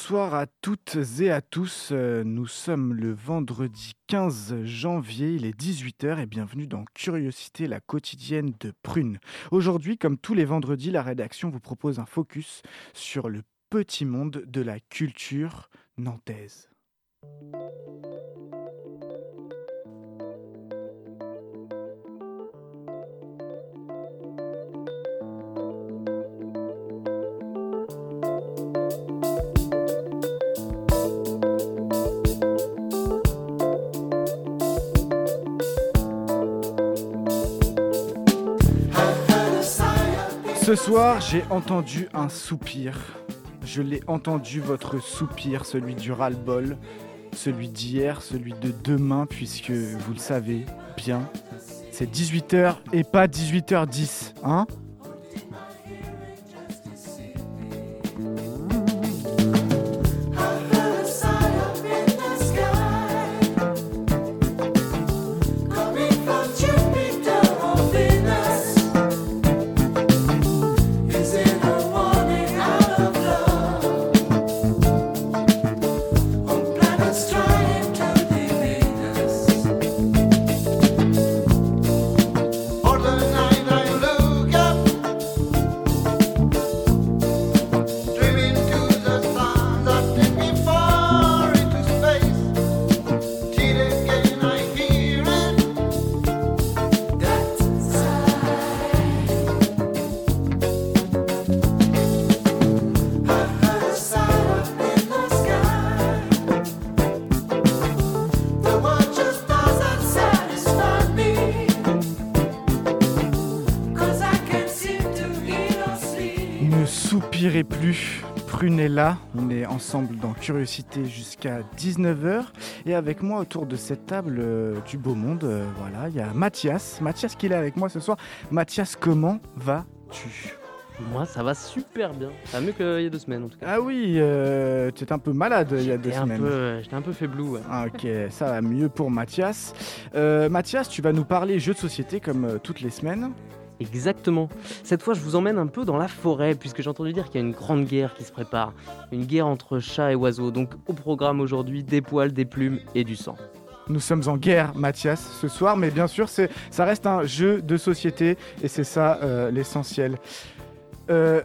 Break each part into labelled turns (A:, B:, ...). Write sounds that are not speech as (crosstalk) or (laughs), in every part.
A: Bonsoir à toutes et à tous. Euh, Nous sommes le vendredi 15 janvier, il est 18h et bienvenue dans Curiosité, la quotidienne de Prune. Aujourd'hui, comme tous les vendredis, la rédaction vous propose un focus sur le petit monde de la culture nantaise. Ce soir, j'ai entendu un soupir. Je l'ai entendu, votre soupir, celui du ras-le-bol, celui d'hier, celui de demain, puisque vous le savez bien, c'est 18h et pas 18h10, hein? Est là, on est ensemble dans Curiosité jusqu'à 19h et avec moi autour de cette table euh, du beau monde, euh, voilà, il y a Mathias. Mathias qui est là avec moi ce soir. Mathias, comment vas-tu?
B: Moi, ça va super bien. Ça va mieux qu'il y a deux semaines en tout cas.
A: Ah oui, euh, tu étais un peu malade il y a deux semaines.
B: euh, J'étais un peu faiblou. ouais.
A: Ah, ok, ça va mieux pour Mathias. Euh, Mathias, tu vas nous parler jeux de société comme toutes les semaines.
B: Exactement. Cette fois, je vous emmène un peu dans la forêt, puisque j'ai entendu dire qu'il y a une grande guerre qui se prépare. Une guerre entre chats et oiseaux. Donc, au programme aujourd'hui, des poils, des plumes et du sang.
A: Nous sommes en guerre, Mathias, ce soir, mais bien sûr, ça reste un jeu de société et c'est ça euh, l'essentiel. Euh,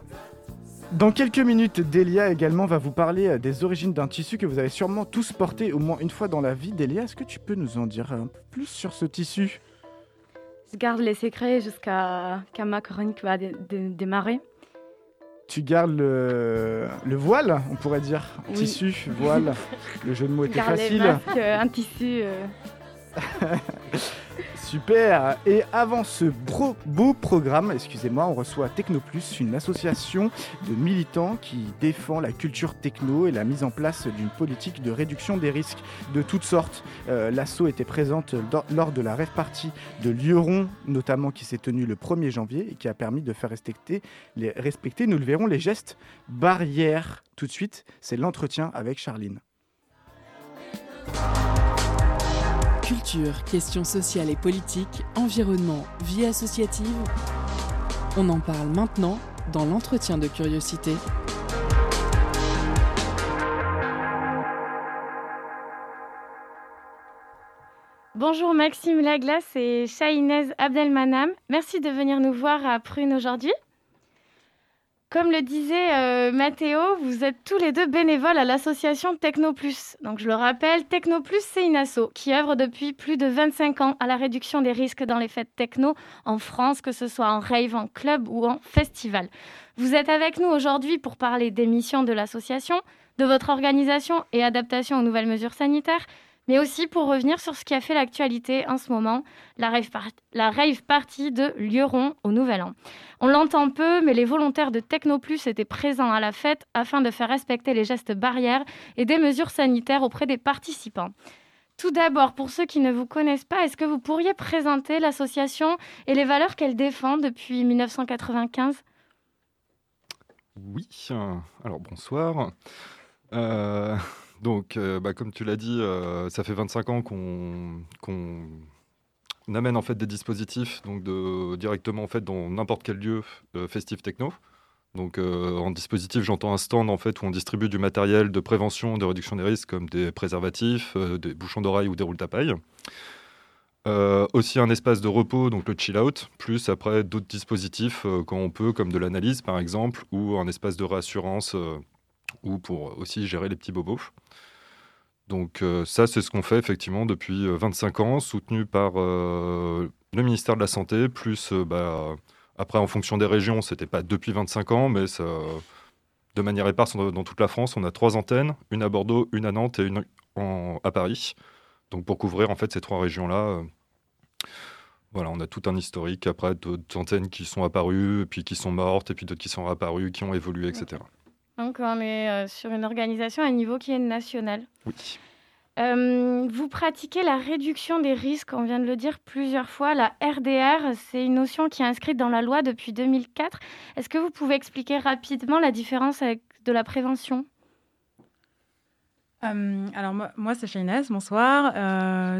A: dans quelques minutes, Delia également va vous parler euh, des origines d'un tissu que vous avez sûrement tous porté au moins une fois dans la vie. Delia, est-ce que tu peux nous en dire un peu plus sur ce tissu?
C: Je garde les secrets jusqu'à quand ma chronique va dé- dé- démarrer.
A: Tu gardes le, le voile, on pourrait dire.
C: Oui.
A: Tissu, voile. (laughs) le jeu de mots était
C: garde les
A: facile.
C: masques, un tissu. euh, (laughs)
A: Super Et avant ce beau programme, excusez-moi, on reçoit Technoplus, une association de militants qui défend la culture techno et la mise en place d'une politique de réduction des risques de toutes sortes. Euh, L'asso était présente lors- de la rêve party de Lioron, notamment qui s'est tenue le 1er janvier et qui a permis de faire respecter, les, respecter nous le verrons, les gestes barrières. Tout de suite, c'est l'entretien avec Charline.
D: Culture, questions sociales et politiques, environnement, vie associative. On en parle maintenant dans l'entretien de curiosité.
C: Bonjour Maxime Laglace et Shahinez Abdelmanam. Merci de venir nous voir à Prune aujourd'hui. Comme le disait euh, Mathéo, vous êtes tous les deux bénévoles à l'association Technoplus. Donc je le rappelle, Technoplus, c'est une qui œuvre depuis plus de 25 ans à la réduction des risques dans les fêtes techno en France, que ce soit en rave, en club ou en festival. Vous êtes avec nous aujourd'hui pour parler des missions de l'association, de votre organisation et adaptation aux nouvelles mesures sanitaires, mais aussi pour revenir sur ce qui a fait l'actualité en ce moment, la rave, party de Lyon au Nouvel An. On l'entend peu, mais les volontaires de Technoplus étaient présents à la fête afin de faire respecter les gestes barrières et des mesures sanitaires auprès des participants. Tout d'abord, pour ceux qui ne vous connaissent pas, est-ce que vous pourriez présenter l'association et les valeurs qu'elle défend depuis 1995
E: Oui, alors bonsoir. Euh, donc, euh, bah, comme tu l'as dit, euh, ça fait 25 ans qu'on amène en fait des dispositifs donc directement en fait dans n'importe quel lieu euh, festif techno. Donc en dispositif, j'entends un stand en fait où on distribue du matériel de prévention, de réduction des risques comme des préservatifs, des bouchons d'oreille ou des roules tapailles. aussi un espace de repos, donc le chill out, plus après d'autres dispositifs quand on peut, comme de l'analyse par exemple, ou un espace de réassurance ou pour aussi gérer les petits bobos. Donc euh, ça, c'est ce qu'on fait effectivement depuis 25 euh, ans, soutenu par euh, le ministère de la Santé, plus bah, après en fonction des régions, c'était pas depuis 25 ans, mais de manière éparse dans toute la France, on a trois antennes, une à Bordeaux, une à Nantes et une à Paris. Donc pour couvrir en fait ces trois régions-là, voilà, on a tout un historique après d'autres antennes qui sont apparues, puis qui sont mortes, et puis d'autres qui sont apparues, qui ont évolué, etc.
C: Donc on est euh, sur une organisation à un niveau qui est national.
E: Oui.
C: Euh, vous pratiquez la réduction des risques, on vient de le dire plusieurs fois. La RDR, c'est une notion qui est inscrite dans la loi depuis 2004. Est-ce que vous pouvez expliquer rapidement la différence avec de la prévention?
F: Euh, alors moi, moi c'est Inès, bonsoir.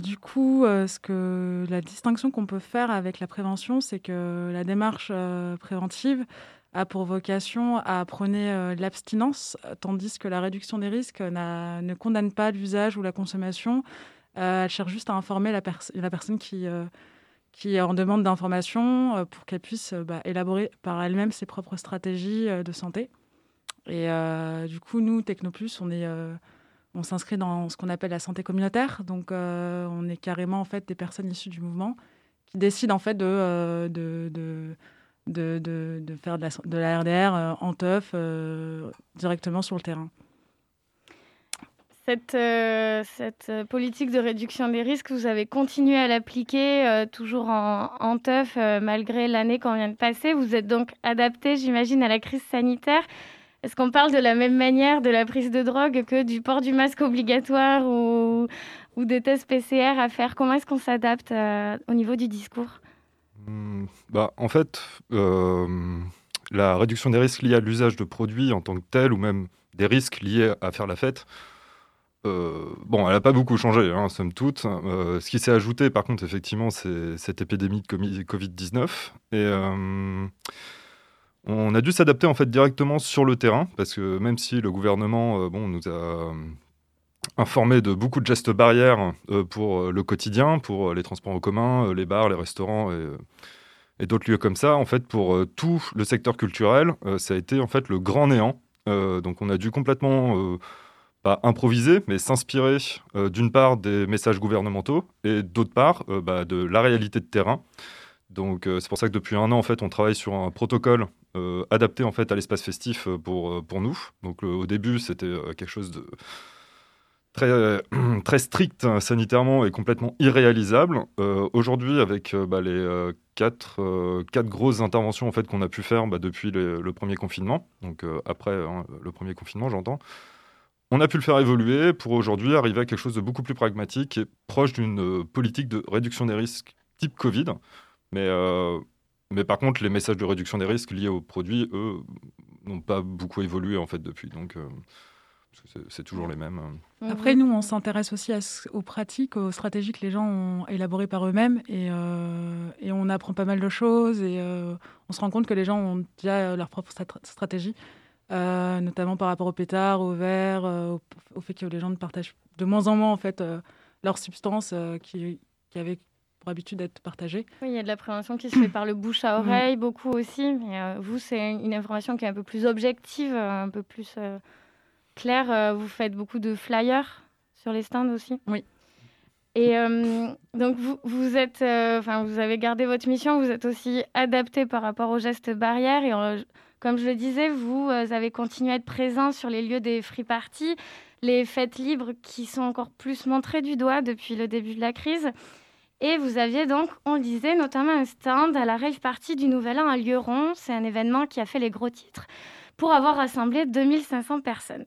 F: du coup, ce que la distinction qu'on peut faire avec la prévention, c'est que la démarche préventive, a pour vocation à prôner euh, l'abstinence, tandis que la réduction des risques ne condamne pas l'usage ou la consommation. Euh, elle cherche juste à informer la, personne qui, euh, en demande d'information pour qu'elle puisse bah, élaborer par elle-même ses propres stratégies de santé. Et du coup, nous, Technoplus, on s'inscrit dans ce qu'on appelle la santé communautaire. Donc, on est carrément en fait des personnes issues du mouvement qui décident en fait de, de, faire de la, de la RDR euh, en teuf euh, directement sur le terrain.
C: Cette, euh, cette, politique de réduction des risques, vous avez continué à l'appliquer toujours en, teuf malgré l'année qu'on vient de passer. Vous êtes donc adapté, j'imagine, à la crise sanitaire. Est-ce qu'on parle de la même manière de la prise de drogue que du port du masque obligatoire ou, ou des tests PCR à faire? Comment est-ce qu'on s'adapte au niveau du discours?
E: Bah, En fait, euh, la réduction des risques liés à l'usage de produits en tant que tel, ou même des risques liés à faire la fête, euh, bon, elle n'a pas beaucoup changé, hein, somme toute. Euh, ce qui s'est ajouté, par contre, effectivement, c'est cette épidémie de Covid-19. Et on a dû s'adapter en fait directement sur le terrain, parce que même si le gouvernement bon, nous a informé de beaucoup de gestes barrières euh, pour euh, le quotidien, pour euh, les transports en commun, les bars, les restaurants et, d'autres lieux comme ça. En fait, pour tout le secteur culturel, ça a été en fait le grand néant. donc, on a dû complètement pas improviser, mais s'inspirer d'une part des messages gouvernementaux et d'autre part bah, de la réalité de terrain. Donc c'est pour ça que depuis un an en fait on travaille sur un protocole adapté en fait à l'espace festif pour, pour nous. Donc au début c'était quelque chose de très, euh, (clears throat) très strict hein, sanitairement et complètement irréalisable. Euh, aujourd'hui, avec euh, bah, les quatre, quatre, grosses interventions en fait, qu'on a pu faire bah, depuis le premier confinement, donc après hein, le premier confinement, j'entends, on a pu le faire évoluer pour aujourd'hui arriver à quelque chose de beaucoup plus pragmatique et proche d'une politique de réduction des risques type Covid. Mais, mais par contre, les messages de réduction des risques liés aux produits, eux, n'ont pas beaucoup évolué en fait depuis. Donc, c'est toujours les mêmes.
F: Mhm. Après, nous, on s'intéresse aussi aux pratiques, aux stratégies que les gens ont élaborées par eux-mêmes et, euh, et, on apprend pas mal de choses et euh, on se rend compte que les gens ont déjà leur propre stratégie, euh, notamment par rapport au pétard, au verre, au, fait que les gens ne partagent de moins en moins en fait leurs substances qui, qui avaient pour habitude d'être partagées.
C: Oui, il y a de la prévention qui se fait par le bouche à oreille, beaucoup aussi. Mais vous, c'est une information qui est un peu plus objective, un peu plus Claire, euh, vous faites beaucoup de flyers sur les stands aussi?
F: Oui.
C: Et euh, donc, vous, vous êtes, euh, vous avez gardé votre mission, vous êtes aussi adapté par rapport aux gestes barrières. Et comme je le disais, vous, avez continué à être présent sur les lieux des free parties. les fêtes libres qui sont encore plus montrées du doigt depuis le début de la crise. Et vous aviez donc, on le disait, notamment un stand à la rave party du Nouvel An à Lyon. C'est un événement qui a fait les gros titres pour avoir rassemblé 2500 personnes.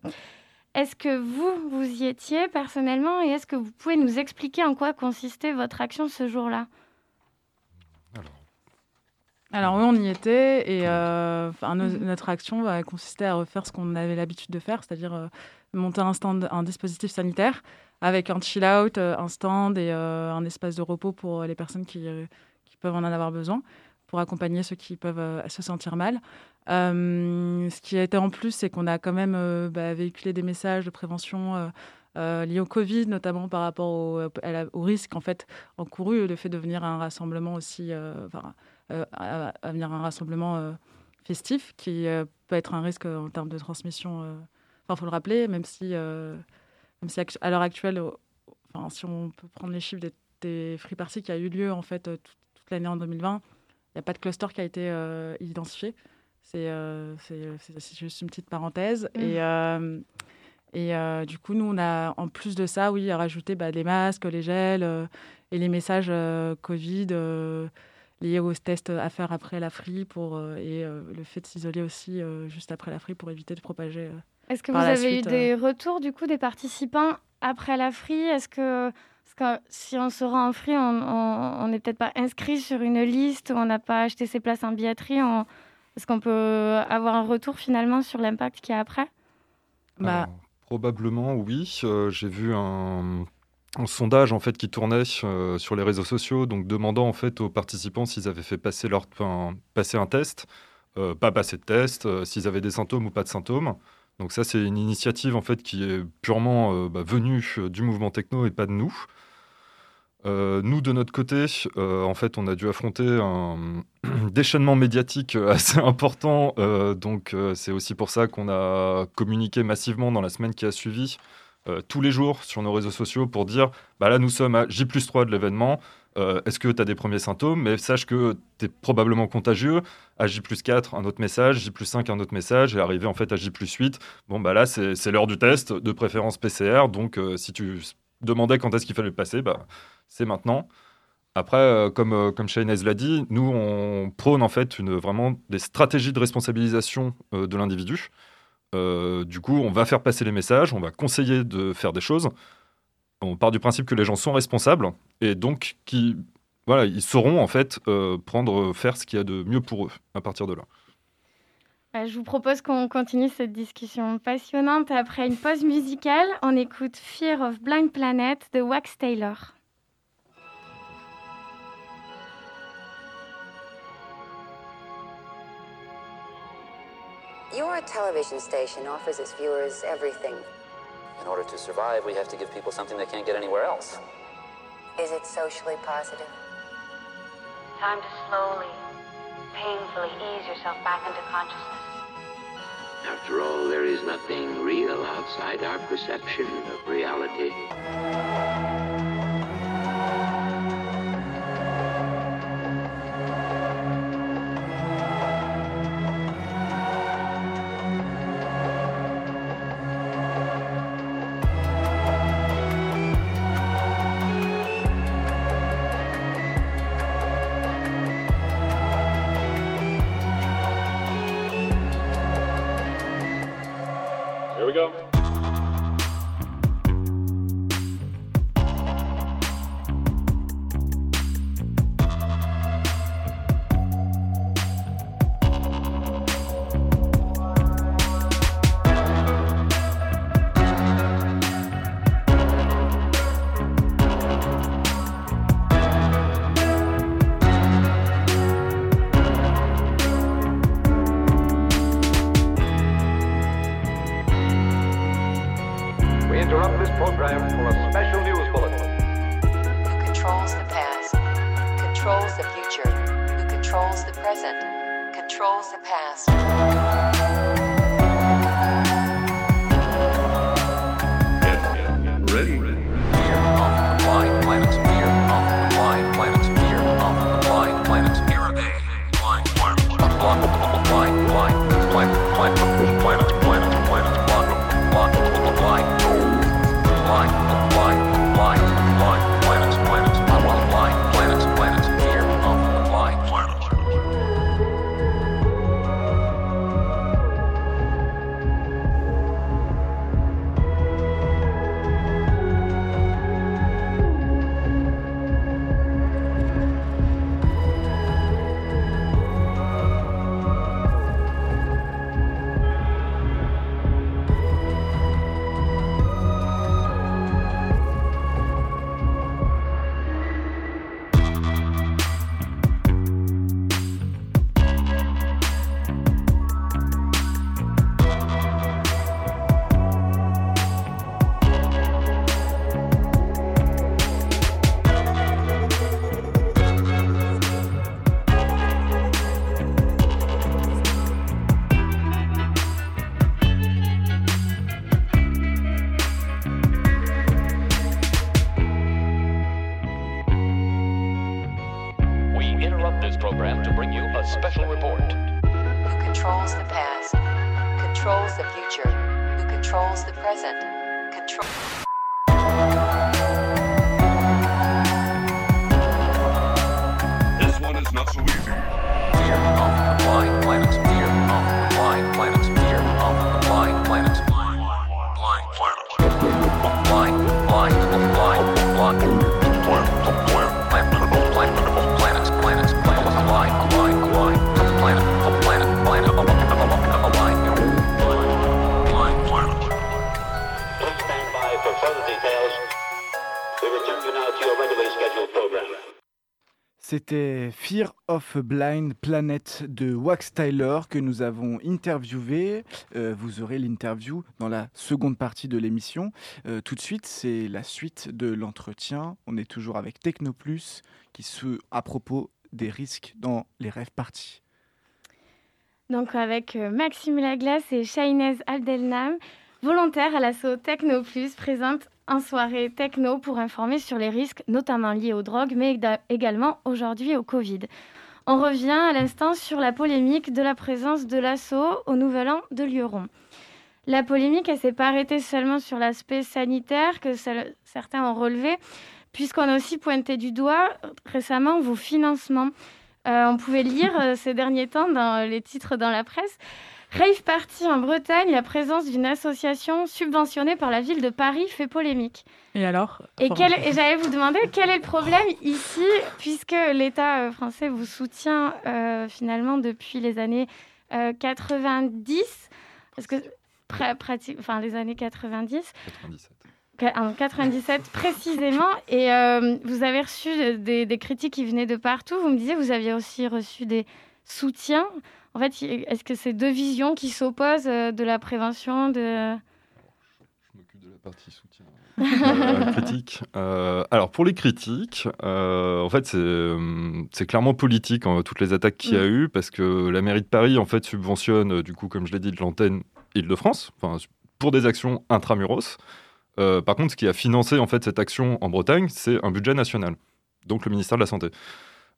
C: Est-ce que vous, vous y étiez personnellement et est-ce que vous pouvez nous expliquer en quoi consistait votre action ce jour-là?
F: Alors oui, on y était et euh, notre action va consister à refaire ce qu'on avait l'habitude de faire, c'est-à-dire euh, monter un stand, un dispositif sanitaire avec un chill-out, euh, un stand et un espace de repos pour les personnes qui, peuvent en avoir besoin, pour accompagner ceux qui peuvent se sentir mal. ce qui a été en plus, c'est qu'on a quand même bah, véhiculé des messages de prévention liés au Covid, notamment par rapport au, risque en fait encouru, le fait de venir à un rassemblement aussi... Euh, à, venir un rassemblement euh, festif qui euh, peut être un risque en termes de transmission. Enfin, faut le rappeler, même si, même si à l'heure actuelle, enfin, si on peut prendre les chiffres des, free parties qui a eu lieu en fait toute, l'année en 2020, il n'y a pas de cluster qui a été identifié. C'est juste une petite parenthèse. Mmh. Et, et du coup, nous, on a, en plus de ça, oui, rajouté bah, les masques, les gels et les messages Covid liés aux tests à faire après la frie pour, euh, et euh, le fait de s'isoler aussi euh, juste après la frie pour éviter de propager.
C: Est-ce que vous avez eu des retours du coup des participants après la frie Est-ce que, que, si on se rend en free, on n'est peut-être pas inscrit sur une liste, on n'a pas acheté ses places en billetterie Est-ce qu'on peut avoir un retour finalement sur l'impact qu'il y a après?
E: Bah... Probablement oui. J'ai vu un un sondage en fait qui tournait euh, sur les réseaux sociaux, donc demandant en fait aux participants s'ils avaient fait passer leur passer un test, euh, pas passer de test, euh, s'ils avaient des symptômes ou pas de symptômes. Donc ça c'est une initiative en fait qui est purement bah, venue du mouvement techno et pas de nous. nous de notre côté, en fait, on a dû affronter un (clears throat) déchaînement médiatique (laughs) assez important. donc c'est aussi pour ça qu'on a communiqué massivement dans la semaine qui a suivi euh, tous les jours sur nos réseaux sociaux pour dire bah là nous sommes à J 3 de l'événement. Euh, est-ce que tu as des premiers symptômes? Mais sache que tu es probablement contagieux. À J 4, un autre message. J 5, un autre message. Et arrivé en fait à J 8, bon, bah là, c'est l'heure du test, de préférence PCR. Donc, euh, si tu demandais quand est-ce qu'il fallait passer, bah, c'est maintenant. Après, comme, comme l'a dit, nous, on prône en fait une, vraiment des stratégies de responsabilisation de l'individu. Euh, du coup, on va faire passer les messages, on va conseiller de faire des choses. On part du principe que les gens sont responsables et donc qui, voilà, ils sauront en fait euh, prendre, faire ce qu'il y a de mieux pour eux à partir de là.
C: Bah, je vous propose qu'on continue cette discussion passionnante. Après une pause musicale, on écoute Fear of Blind Planet de Wax Taylor.
G: Your television station offers its viewers everything.
H: In order to survive, we have to give people something they can't get anywhere else.
G: Is it socially positive?
I: Time to slowly, painfully ease yourself back into consciousness.
J: After all, there is nothing real outside our perception of reality.
K: interrupt this program for a special news bulletin. Who
G: controls the past? Controls the future. Who controls the present? Controls the past. Present, control.
K: This one is not so easy.
H: Fear of the blind planets.
A: C'était Fear of a Blind Planet de Wax Tyler que nous avons interviewé. Euh, vous aurez l'interview dans la seconde partie de l'émission. Euh, tout de suite, c'est la suite de l'entretien. On est toujours avec Technoplus qui se à propos des risques dans les rêves parties.
C: Donc avec euh, Maxime Laglace et Shainez Abdelnam, volontaires à l'assaut Techno Plus, présente en soirée techno pour informer sur les risques, notamment liés aux drogues, mais éga- également aujourd'hui au Covid. On revient à l'instant sur la polémique de la présence de l'assaut au Nouvel An de Lyon. La polémique, elle s'est pas arrêtée seulement sur l'aspect sanitaire que certains ont relevé, puisqu'on a aussi pointé du doigt euh, récemment vos financements. Euh, on pouvait lire euh, ces derniers temps dans les titres dans la presse. Rave Party en Bretagne, la présence d'une association subventionnée par la ville de Paris fait polémique.
F: Et alors?
C: Et,
F: Enfin,
C: quel- et j'allais vous demander quel est le problème ici, puisque l'État euh, français vous soutient euh, finalement depuis les années euh, 90, parce que pra- prati- enfin les années 90,
E: 97.
C: Qua- en 97 précisément, et euh, vous avez reçu des, des critiques qui venaient de partout. Vous me disiez, vous aviez aussi reçu des soutiens. En fait, est-ce que c'est deux visions qui s'opposent euh, de la prévention de...
E: Je m'occupe de la partie soutien. Euh, (laughs) critique. Euh, alors pour les critiques, euh, en fait c'est c'est clairement politique hein, toutes les attaques qu'il y a eu parce que la mairie de Paris en fait subventionne du coup comme je l'ai dit de l'antenne Île-de-France, pour des actions intramuros. Par contre, ce qui a financé en fait cette action en Bretagne, c'est un budget national, donc le ministère de la santé.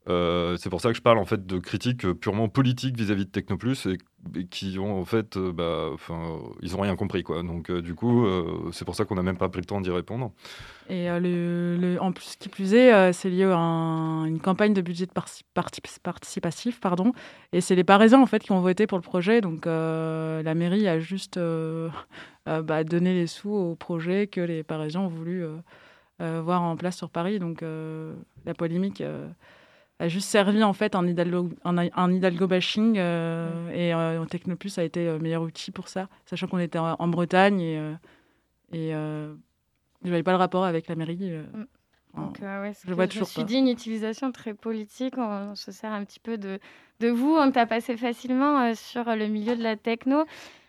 E: Euh, c'est pour ça que je parle en fait de critiques euh, purement politiques vis-à-vis de Technoplus et, et qui ont en fait, euh, bah, ils ont rien compris quoi. Donc du coup, c'est pour ça qu'on n'a même pas pris le temps d'y répondre.
F: Et en plus, qui plus est, c'est lié à un- une campagne de budget participatif, pardon. Et c'est les Parisiens en fait qui ont voté pour le projet. Donc la mairie a juste bah, donné les sous au projet que les Parisiens ont voulu voir en place sur Paris. Donc la polémique a juste servi en fait un Hidalgo, un, un Hidalgo bashing. euh, Et euh, Technoplus a été le meilleur outil pour ça, sachant qu'on était en, en Bretagne et, euh, et euh, je voyais pas le rapport avec la mairie. euh, en-
C: Donc, euh, ouais, ce
F: je vois
C: je me
F: toujours
C: suis
F: pas.
C: dit, une utilisation très politique. On se sert un petit peu de, de vous. On t'a passé facilement euh, sur le milieu de la techno.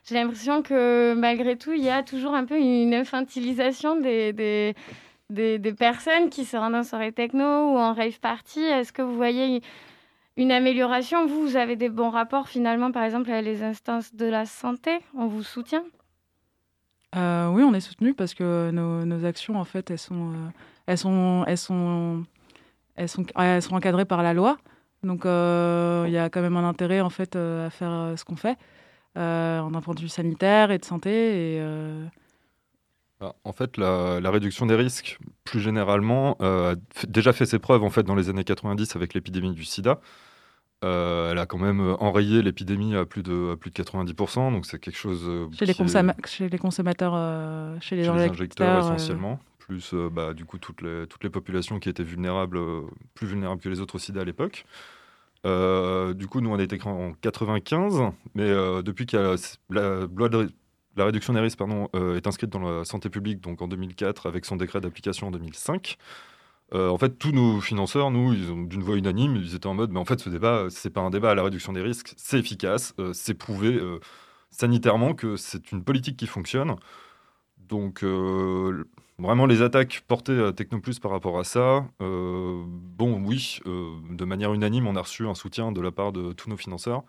C: J'ai l'impression que malgré tout, il y a toujours un peu une infantilisation des, des, des, personnes qui se rendent en soirée techno ou en rave party. Est-ce que vous voyez une amélioration? Vous, vous avez des bons rapports finalement, par exemple, avec les instances de la santé? On vous soutient?
F: Euh, oui, on est soutenu parce que nos, actions, en fait, elles sont, euh, elles sont, elles sont, elles sont, elles sont encadrées par la loi. Donc, euh, il y a quand même un intérêt, en fait, à faire ce qu'on fait, euh, d'un point de vue sanitaire et de santé.
E: En fait, la, la réduction des risques, plus généralement, euh, a déjà fait ses preuves en fait dans les années 90 avec l'épidémie du SIDA. Euh, elle a quand même euh, enrayé l'épidémie à plus de à plus de 90%, donc c'est quelque chose
F: chez, les
E: qui est-
F: chez les consommateurs, euh, chez les
E: chez les
F: injecteurs,
E: essentiellement, plus bah, du coup toutes les, toutes les populations qui étaient vulnérables, plus vulnérables que les autres au sida à l'époque. Du coup, nous, on a été créé en 95, mais depuis que la, la loi de- la réduction des risques euh, est inscrite dans la santé publique, donc en 2004, avec son décret d'application en 2005, euh, en fait, tous nos financeurs, nous, ils ont d'une voix unanime, ils étaient en mode, mais en fait, ce débat, c'est pas un débat à la réduction des risques, c'est efficace, euh, c'est prouvé sanitairement que c'est une politique qui fonctionne. Donc, vraiment, les attaques portées à Technoplus par rapport à ça, bon, oui, de manière unanime, on a reçu un soutien de la part de tous nos financeurs,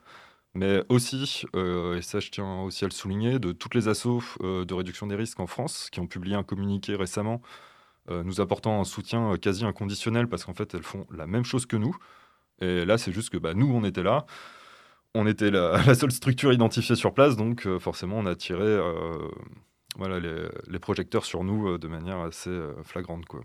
E: mais aussi, euh, et ça je tiens aussi à le souligner, de toutes les assos euh, de réduction des risques en France qui ont publié un communiqué récemment euh, nous apportant un soutien quasi inconditionnel parce qu'en fait elles font la même chose que nous. Et là, c'est juste que bah, nous, on était là. on était la, (laughs) seule structure identifiée sur place, donc forcément on a tiré voilà, les, projecteurs sur nous de manière assez flagrante. Quoi.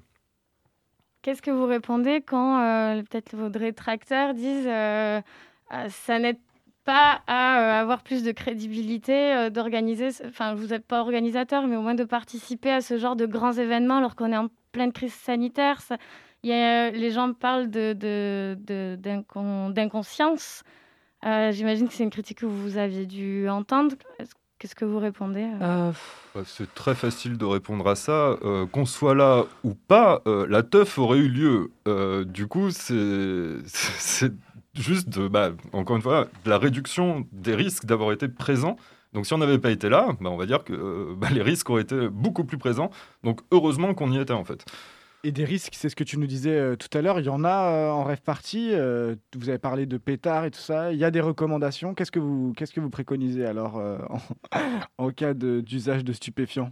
C: Qu'est-ce que vous répondez quand peut-être vos détracteurs disent Ah, ça n'aide pas à euh, avoir plus de crédibilité euh, d'organiser, enfin vous n'êtes pas organisateur, mais au moins de participer à ce genre de grands événements alors qu'on est en pleine crise sanitaire. Ça- y a- les gens parlent de, de- de- d'inconscience. Euh, J'imagine que c'est une critique que vous aviez dû entendre. Est-ce- Qu'est-ce que vous répondez euh
F: Euh,
E: C'est très facile de répondre à ça. Euh, Qu'on soit là ou pas, euh, la teuf aurait eu lieu. Euh, du coup, c'est (laughs) juste, de, bah, encore une fois, de la réduction des risques d'avoir été présent. Donc si on n'avait pas été là, bah, on va dire que euh, bah, les risques auraient été beaucoup plus présents. Donc heureusement qu'on y était en fait.
A: Et des risques, c'est ce que tu nous disais euh, tout à l'heure, il y en a euh, en rêve party. euh, vous avez parlé de pétards et tout ça. Il y a des recommandations. Qu'est-ce que vous, qu'est-ce que vous préconisez alors euh, en, (laughs) en cas de- d'usage de stupéfiants?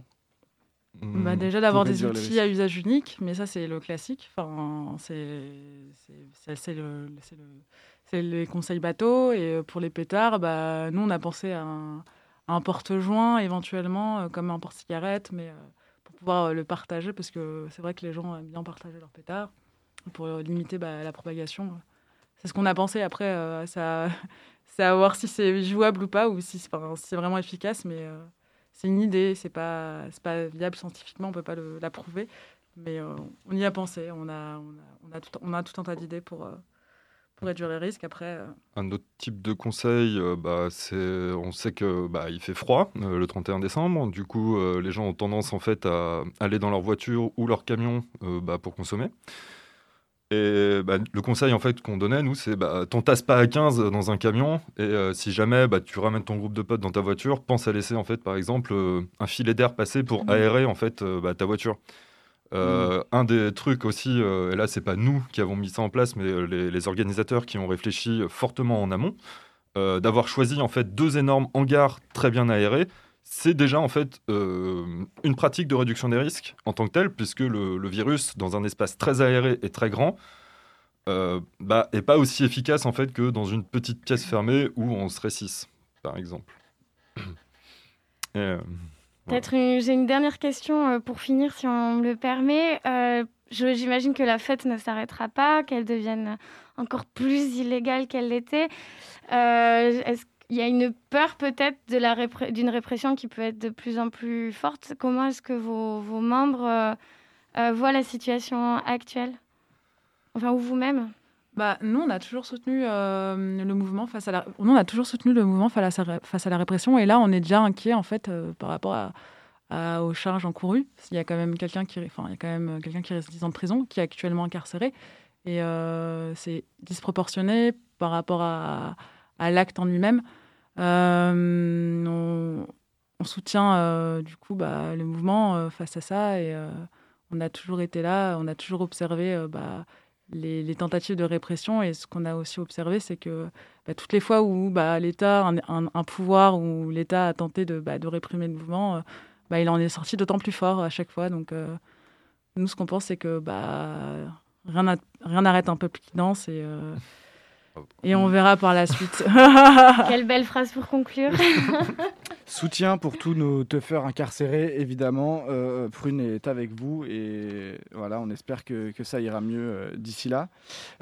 E: Hmm.
F: Bah, déjà d'avoir des outils à usage unique, mais ça c'est le classique. Enfin, c'est c'est- c'est- c'est le, c'est le- c'est les conseils bateaux et euh, pour les pétards, bah, nous on a pensé à un, porte-joint éventuellement euh, comme un porte-cigarette, mais euh, pour pouvoir le partager parce que c'est vrai que les gens aiment bien partager leurs pétards pour limiter bah, la propagation. C'est ce qu'on a pensé après. ça, c'est à (laughs) voir si c'est jouable ou pas ou si, c'est- vraiment efficace, mais. c'est une idée, c'est pas, c'est pas viable scientifiquement, on peut pas le- la prouver, mais on y a pensé, on a, on a, tout, on a tout un tas d'idées pour, pour réduire les risques. Après, euh,
E: Un autre type de conseil, euh, bah, c'est, on sait que bah, il fait froid euh, le 31 décembre. Du coup, euh, les gens ont tendance en fait à aller dans leur voiture ou leur camion bah, pour consommer. Et bah, le conseil en fait qu'on donnait, nous, c'est bah, t'en tasses pas à 15 dans un camion. Et si jamais bah, tu ramènes ton groupe de potes dans ta voiture, pense à laisser en fait, par exemple, un filet d'air passer pour aérer en fait bah, ta voiture. Euh, Un des trucs aussi, euh, et là c'est pas nous qui avons mis ça en place, mais euh, les, les organisateurs qui ont réfléchi fortement en amont, euh, d'avoir choisi en fait deux énormes hangars très bien aérés, c'est déjà en fait une pratique de réduction des risques en tant que telle, puisque le, le virus dans un espace très aéré et très grand bah, est pas aussi efficace en fait que dans une petite pièce fermée où on serait six, par exemple. (clears throat) Et,
C: J'ai une dernière question euh, pour finir, si on me le permet. Euh, J'imagine que la fête ne s'arrêtera pas, qu'elle devienne encore plus illégale qu'elle l'était. Euh, qu'il y a une peur peut-être d'une répression qui peut être de plus en plus forte? Comment est-ce que vos, membres voient la situation actuelle? Enfin, ou vous-même?
F: Bah, nous, on a toujours soutenu euh, le mouvement face à la, nous, on a toujours soutenu le mouvement face à, la- face à la répression, et là, on est déjà inquiet en fait euh, par rapport à, aux charges encourues. Il y a quand même quelqu'un qui, enfin, il y a quand même quelqu'un qui reste 10 ans de prison, qui est actuellement incarcéré, et euh, c'est disproportionné par rapport à, à l'acte en lui-même. Euh, on, on soutient euh, du coup bah, le mouvement euh, face à ça, et euh, on a toujours été là, on a toujours observé euh, bah, les, tentatives de répression. Et ce qu'on a aussi observé, c'est que bah, toutes les fois où bah, l'État, un, un- pouvoir, où l'État a tenté de, bah, réprimer le mouvement, euh, il en est sorti d'autant plus fort à chaque fois. Donc, euh, nous, ce qu'on pense, c'est que rien n'arrête un peuple qui danse. Et, euh, et on verra par la suite. (laughs)
C: Quelle belle phrase pour conclure. (laughs)
A: Soutien pour tous nos teufeurs incarcérés, évidemment. Euh, Prune est avec vous et voilà, on espère que, que ça ira mieux euh, d'ici là.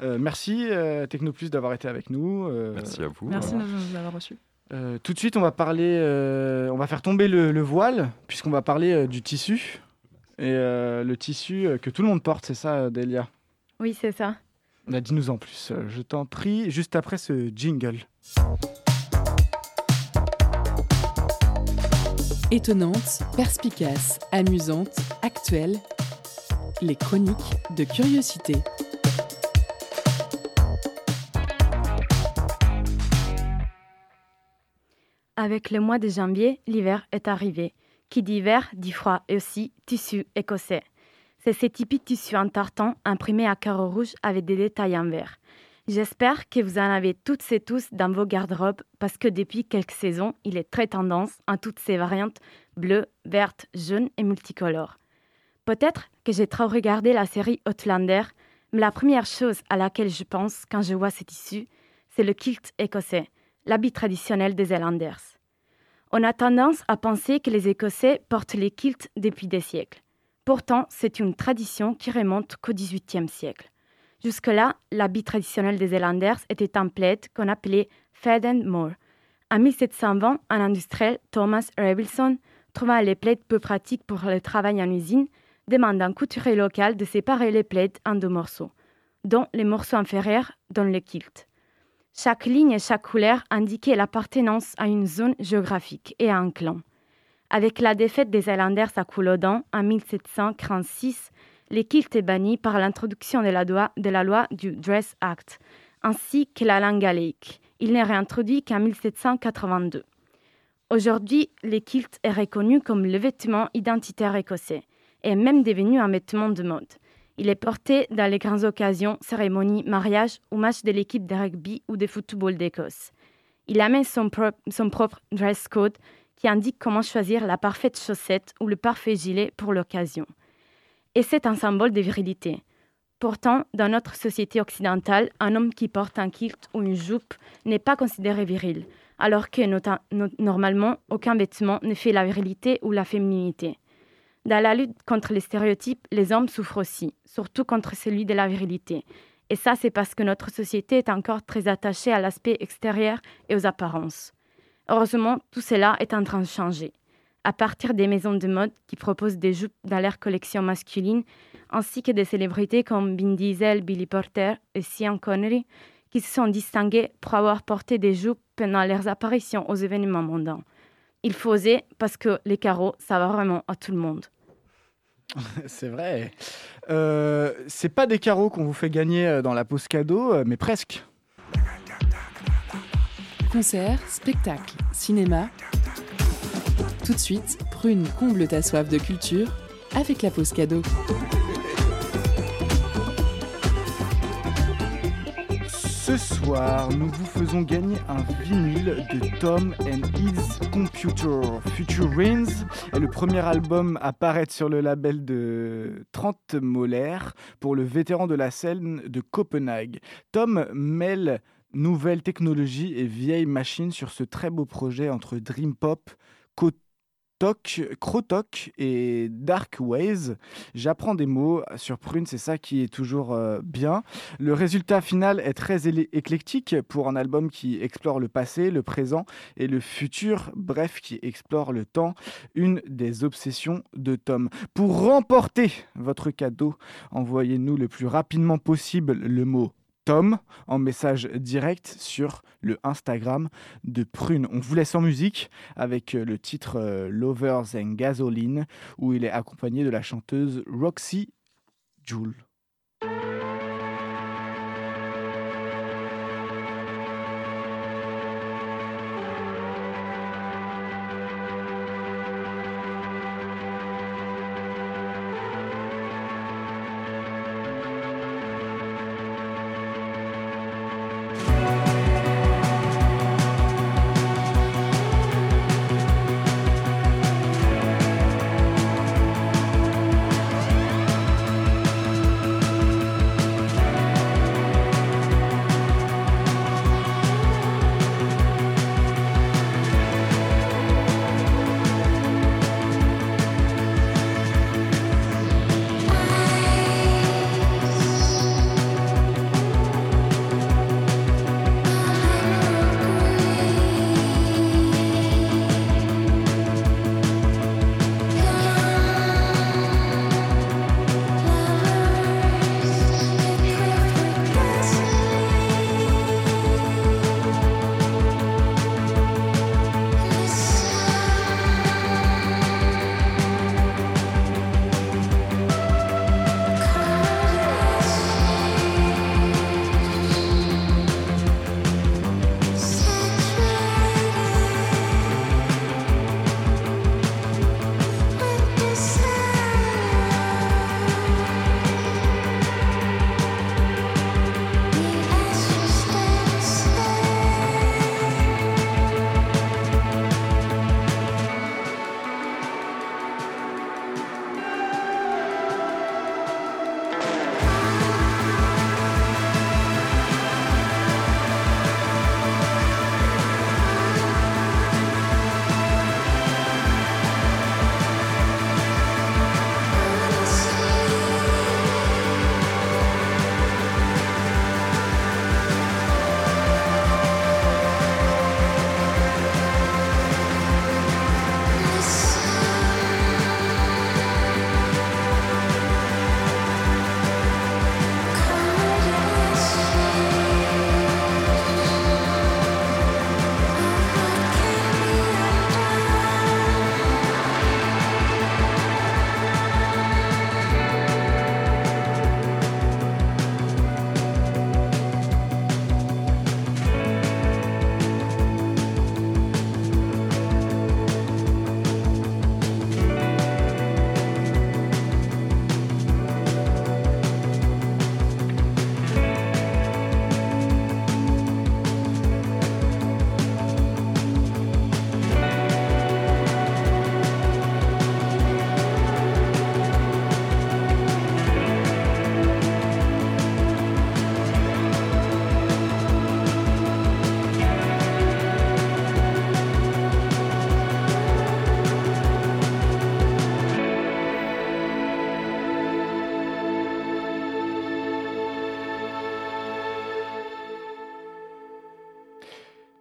A: Euh, merci euh, Technoplus d'avoir été avec nous. euh,
E: Merci à vous.
F: Merci de nous avoir reçus.
A: Euh, tout de suite, on va parler, euh, on va faire tomber le, le voile puisqu'on va parler euh, du tissu et euh, le tissu euh, que tout le monde porte, c'est ça, Delia?
C: Oui, c'est ça.
A: On a dit nous en plus. Euh, Je t'en prie, juste après ce jingle.
D: Étonnante, perspicace, amusante, actuelle, les chroniques de curiosité.
L: Avec le mois de janvier, l'hiver est arrivé. Qui dit hiver dit froid et aussi tissu écossais. C'est ce typique tissu en tartan imprimé à carreaux rouges avec des détails en vert. J'espère que vous en avez toutes et tous dans vos garde-robes parce que depuis quelques saisons, il est très tendance en toutes ses variantes bleues, vertes, jaunes et multicolores. Peut-être que j'ai trop regardé la série Outlander, mais la première chose à laquelle je pense quand je vois ce tissu, c'est le kilt écossais. l'habit traditionnel des Islanders. On a tendance à penser que les Écossais portent les kilts depuis des siècles. Pourtant, c'est une tradition qui remonte qu'au XVIIIe siècle. Jusque-là, l'habit traditionnel des Islanders était un plaid qu'on appelait Fed and More. En 1720, un industriel, Thomas Revilson, trouvant les plaids peu pratiques pour le travail en usine, demande à un couturier local de séparer les plaids en deux morceaux, dont les morceaux inférieurs donnent le kilt. Chaque ligne et chaque couleur indiquait l'appartenance à une zone géographique et à un clan. Avec la défaite des Islanders à Culloden en 1746, les kilts est banni par l'introduction de, la loi- du Dress Act, ainsi que la langue gaélique. Il n'est réintroduit qu'en 1782. Aujourd'hui, les kilts est reconnu comme le vêtement identitaire écossais et est même devenu un vêtement de mode. Il est porté dans les grandes occasions, cérémonies, mariages ou matchs de l'équipe de rugby ou de football d'Écosse. Il amène son propre dress code qui indique comment choisir la parfaite chaussette ou le parfait gilet pour l'occasion. Et c'est un symbole de virilité. Pourtant, dans notre société occidentale, un homme qui porte un kilt ou une jupe n'est pas considéré viril, alors que normalement, aucun vêtement ne fait la virilité ou la féminité. Dans la lutte contre les stéréotypes, les hommes souffrent aussi, surtout contre celui de la virilité. Et ça, c'est parce que notre société est encore très attachée à l'aspect extérieur et aux apparences. Heureusement, tout cela est en train de changer. À partir des maisons de mode qui proposent des jupes dans leur collection masculine, ainsi que des célébrités comme Vin Diesel, Billy Porter et Sean Connery, qui se sont distingués pour avoir porté des jupes pendant leurs apparitions aux événements mondains. Il faut oser parce que les carreaux, ça va vraiment à tout le monde. (laughs)
A: C'est vrai. Euh, c'est pas des carreaux qu'on vous fait gagner euh, dans la pause cadeau, euh, mais presque.
D: Concerts, spectacles, cinéma. Tout de suite, Prune comble ta soif de culture avec la pause cadeau.
A: Ce soir, nous vous faisons gagner un vinyle de Tom and His Computer. Future Rains est le premier album à paraître sur le label de 30 molaires pour le vétéran de la scène de Copenhague. Tom mêle nouvelles technologies et vieilles machines sur ce très beau projet entre Dream Pop, Kotok, Krotok et Dark Ways. J'apprends des mots sur Prune, c'est ça qui est toujours euh, bien. Le résultat final est très éclectique pour un album qui explore le passé, le présent et le futur, bref, qui explore le temps, une des obsessions de Tom. Pour remporter votre cadeau, envoyez-nous le plus rapidement possible le mot Tom en message direct sur le Instagram de Prune. On vous laisse en musique avec euh, le titre euh, Lovers and Gasoline où il est accompagné de la chanteuse Roxy Joule.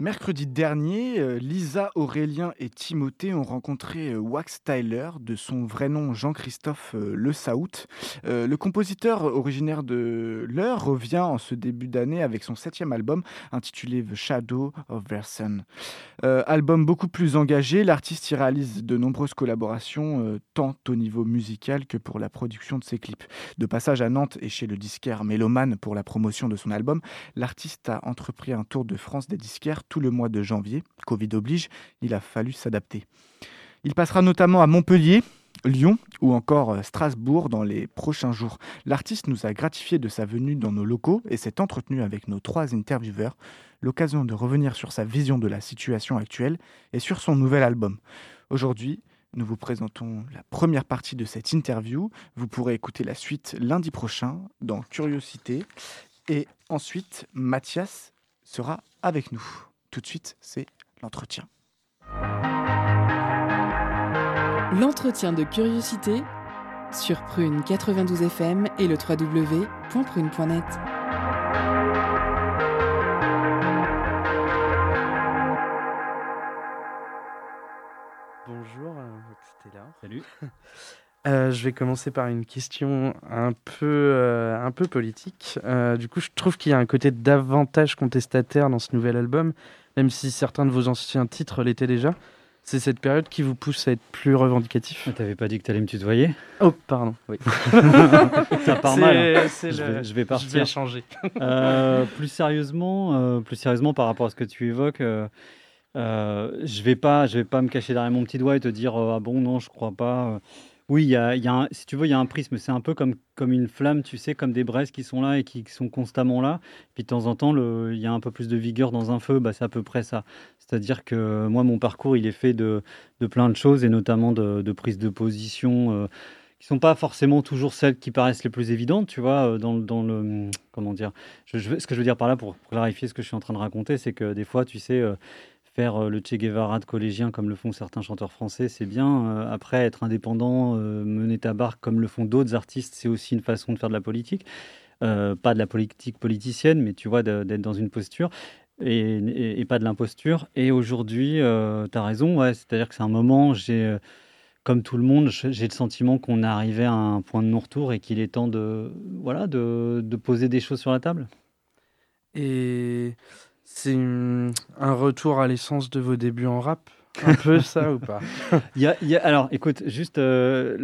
A: Mercredi dernier, euh, Lisa, Aurélien et Timothée ont rencontré euh, Wax Tyler, de son vrai nom Jean-Christophe euh, Le Saout. Le compositeur originaire de l'heure revient en ce début d'année avec son septième album intitulé The Shadow of Their Sun. Euh, album beaucoup plus engagé, l'artiste y réalise de nombreuses collaborations, tant au niveau musical que pour la production de ses clips. De passage à Nantes et chez le disquaire Méloman pour la promotion de son album, l'artiste a entrepris un tour de France des disquaires tout le mois de janvier. Covid oblige, il a fallu s'adapter. Il passera notamment à Montpellier, Lyon ou encore euh, Strasbourg dans les prochains jours. L'artiste nous a gratifié de sa venue dans nos locaux et s'est entretenu avec nos trois intervieweurs, l'occasion de revenir sur sa vision de la situation actuelle et sur son nouvel album. Aujourd'hui, nous vous présentons la première partie de cette interview. Vous pourrez écouter la suite lundi prochain dans Curiosité. Et ensuite, Mathias sera avec nous. Tout de suite, c'est l'entretien.
D: L'entretien de curiosité sur Prune 92 FM et le www.prune.net.
B: Bonjour, euh, c'était là.
M: Salut. (laughs)
B: Euh, je vais commencer par une question un peu, euh, un peu politique. Euh, du coup, je trouve qu'il y a un côté davantage contestataire dans ce nouvel album, même si certains de vos anciens titres l'étaient déjà. C'est cette période qui vous pousse à être plus revendicatif.
M: Ah, T'avais pas dit que t'allais me tutoyer?
B: Oh, pardon. Oui. (laughs)
M: Ça part mal. hein. Je,
B: le-
M: vais, je vais partir.
B: Je vais changer. (laughs)
M: Plus sérieusement, plus sérieusement par rapport à ce que tu évoques, je vais pas, je vais pas me cacher derrière mon petit doigt et te dire ah bon non, je crois pas. Euh. Oui, y a, si tu veux, il y a un prisme. C'est un peu comme, comme une flamme, tu sais, comme des braises qui sont là et qui, sont constamment là. Puis de temps en temps, il y a un peu plus de vigueur dans un feu. Bah, c'est à peu près ça. C'est-à-dire que moi, mon parcours, il est fait de, de plein de choses et notamment de, de prises de position. euh, qui sont pas forcément toujours celles qui paraissent les plus évidentes, tu vois, euh, dans, le- dans le comment dire. Je, je- ce que je veux dire par là pour clarifier ce que je suis en train de raconter, c'est que des fois, tu sais, euh, faire euh, le Che Guevara de collégien comme le font certains chanteurs français, c'est bien. Euh, après, être indépendant, euh, mener ta barque comme le font d'autres artistes, c'est aussi une façon de faire de la politique. Euh, pas de la politique politicienne, mais tu vois, d'être dans une posture. Et, pas de l'imposture. Et aujourd'hui, tu as raison, ouais, c'est-à-dire que c'est un moment, euh, comme tout le monde, j'ai le sentiment qu'on est arrivé à un point de non-retour et qu'il est temps de, voilà, de poser des choses sur la table.
B: Et c'est un retour à l'essence de vos débuts en rap Un peu ça ou pas? (laughs)
M: Y y a- alors, écoute, juste euh,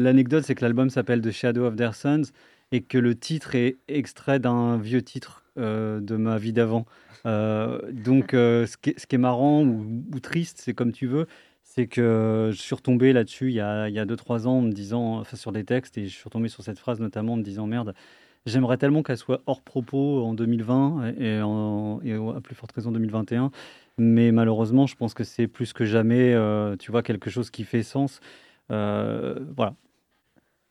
M: l'anecdote, c'est que l'album s'appelle The Shadow of Their Sons et que le titre est extrait d'un vieux titre euh, de ma vie d'avant. Euh, donc, ce, qui est, ce qui est marrant ou, ou triste, c'est comme tu veux, c'est que je suis retombé là-dessus il y a 2-3 ans en me disant, enfin sur des textes, et je suis retombé sur cette phrase notamment en me disant merde. J'aimerais tellement qu'elle soit hors propos en 2020 et, à plus forte raison en 2021. Mais malheureusement, je pense que c'est plus que jamais, euh, tu vois, quelque chose qui fait sens. Euh, voilà.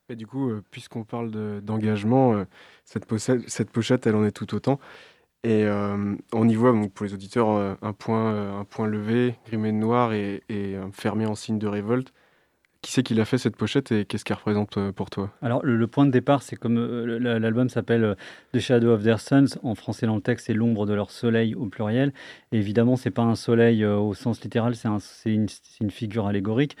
N: Et du coup, euh, puisqu'on parle de- d'engagement, cette, pochette, elle en est tout autant. Et on y voit, donc, pour les auditeurs, un, point, un point levé, grimé de noir et, fermé en signe de révolte. Qui c'est qui l'a fait cette pochette et qu'est-ce qu'elle représente euh, pour toi?
M: Alors, le, point de départ, c'est comme euh, l'album s'appelle euh, The Shadow of Their Suns. En français, dans le texte, c'est l'ombre de leur soleil au pluriel. Et évidemment, c'est pas un soleil au sens littéral, c'est un- une, une figure allégorique.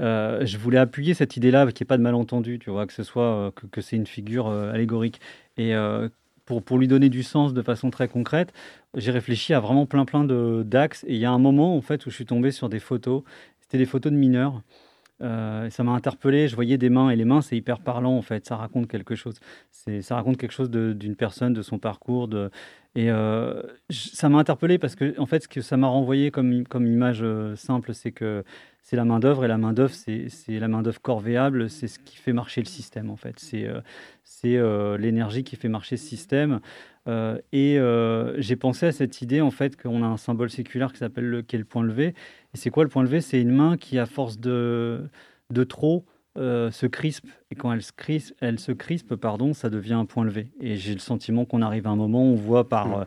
M: Je voulais appuyer cette idée-là, qu'il n'y ait pas de malentendu, tu vois, que ce soit que, que c'est une figure allégorique. Et pour, pour lui donner du sens de façon très concrète, j'ai réfléchi à vraiment plein plein d'axes. Et il y a un moment, en fait, où je suis tombé sur des photos. C'était des photos de mineurs. Euh, ça m'a interpellé. Je voyais des mains et les mains, c'est hyper parlant en fait. Ça raconte quelque chose. Ça raconte quelque chose d'une personne, de son parcours. Et euh, ça m'a interpellé parce que en fait, ce que ça m'a renvoyé comme, comme image euh, simple, c'est que c'est la main d'œuvre et la main d'œuvre, c'est, la main d'œuvre corvéable. C'est ce qui fait marcher le système en fait. C'est, euh, l'énergie qui fait marcher ce système. Et j'ai pensé à cette idée en fait qu'on a un symbole séculaire qui s'appelle le, le point levé. Et c'est quoi le point levé C'est une main qui, à force de, de trop, euh, se crispe. Et quand elle se crispe, elle se crispe pardon, ça devient un point levé. Et j'ai le sentiment qu'on arrive à un moment où on voit par euh,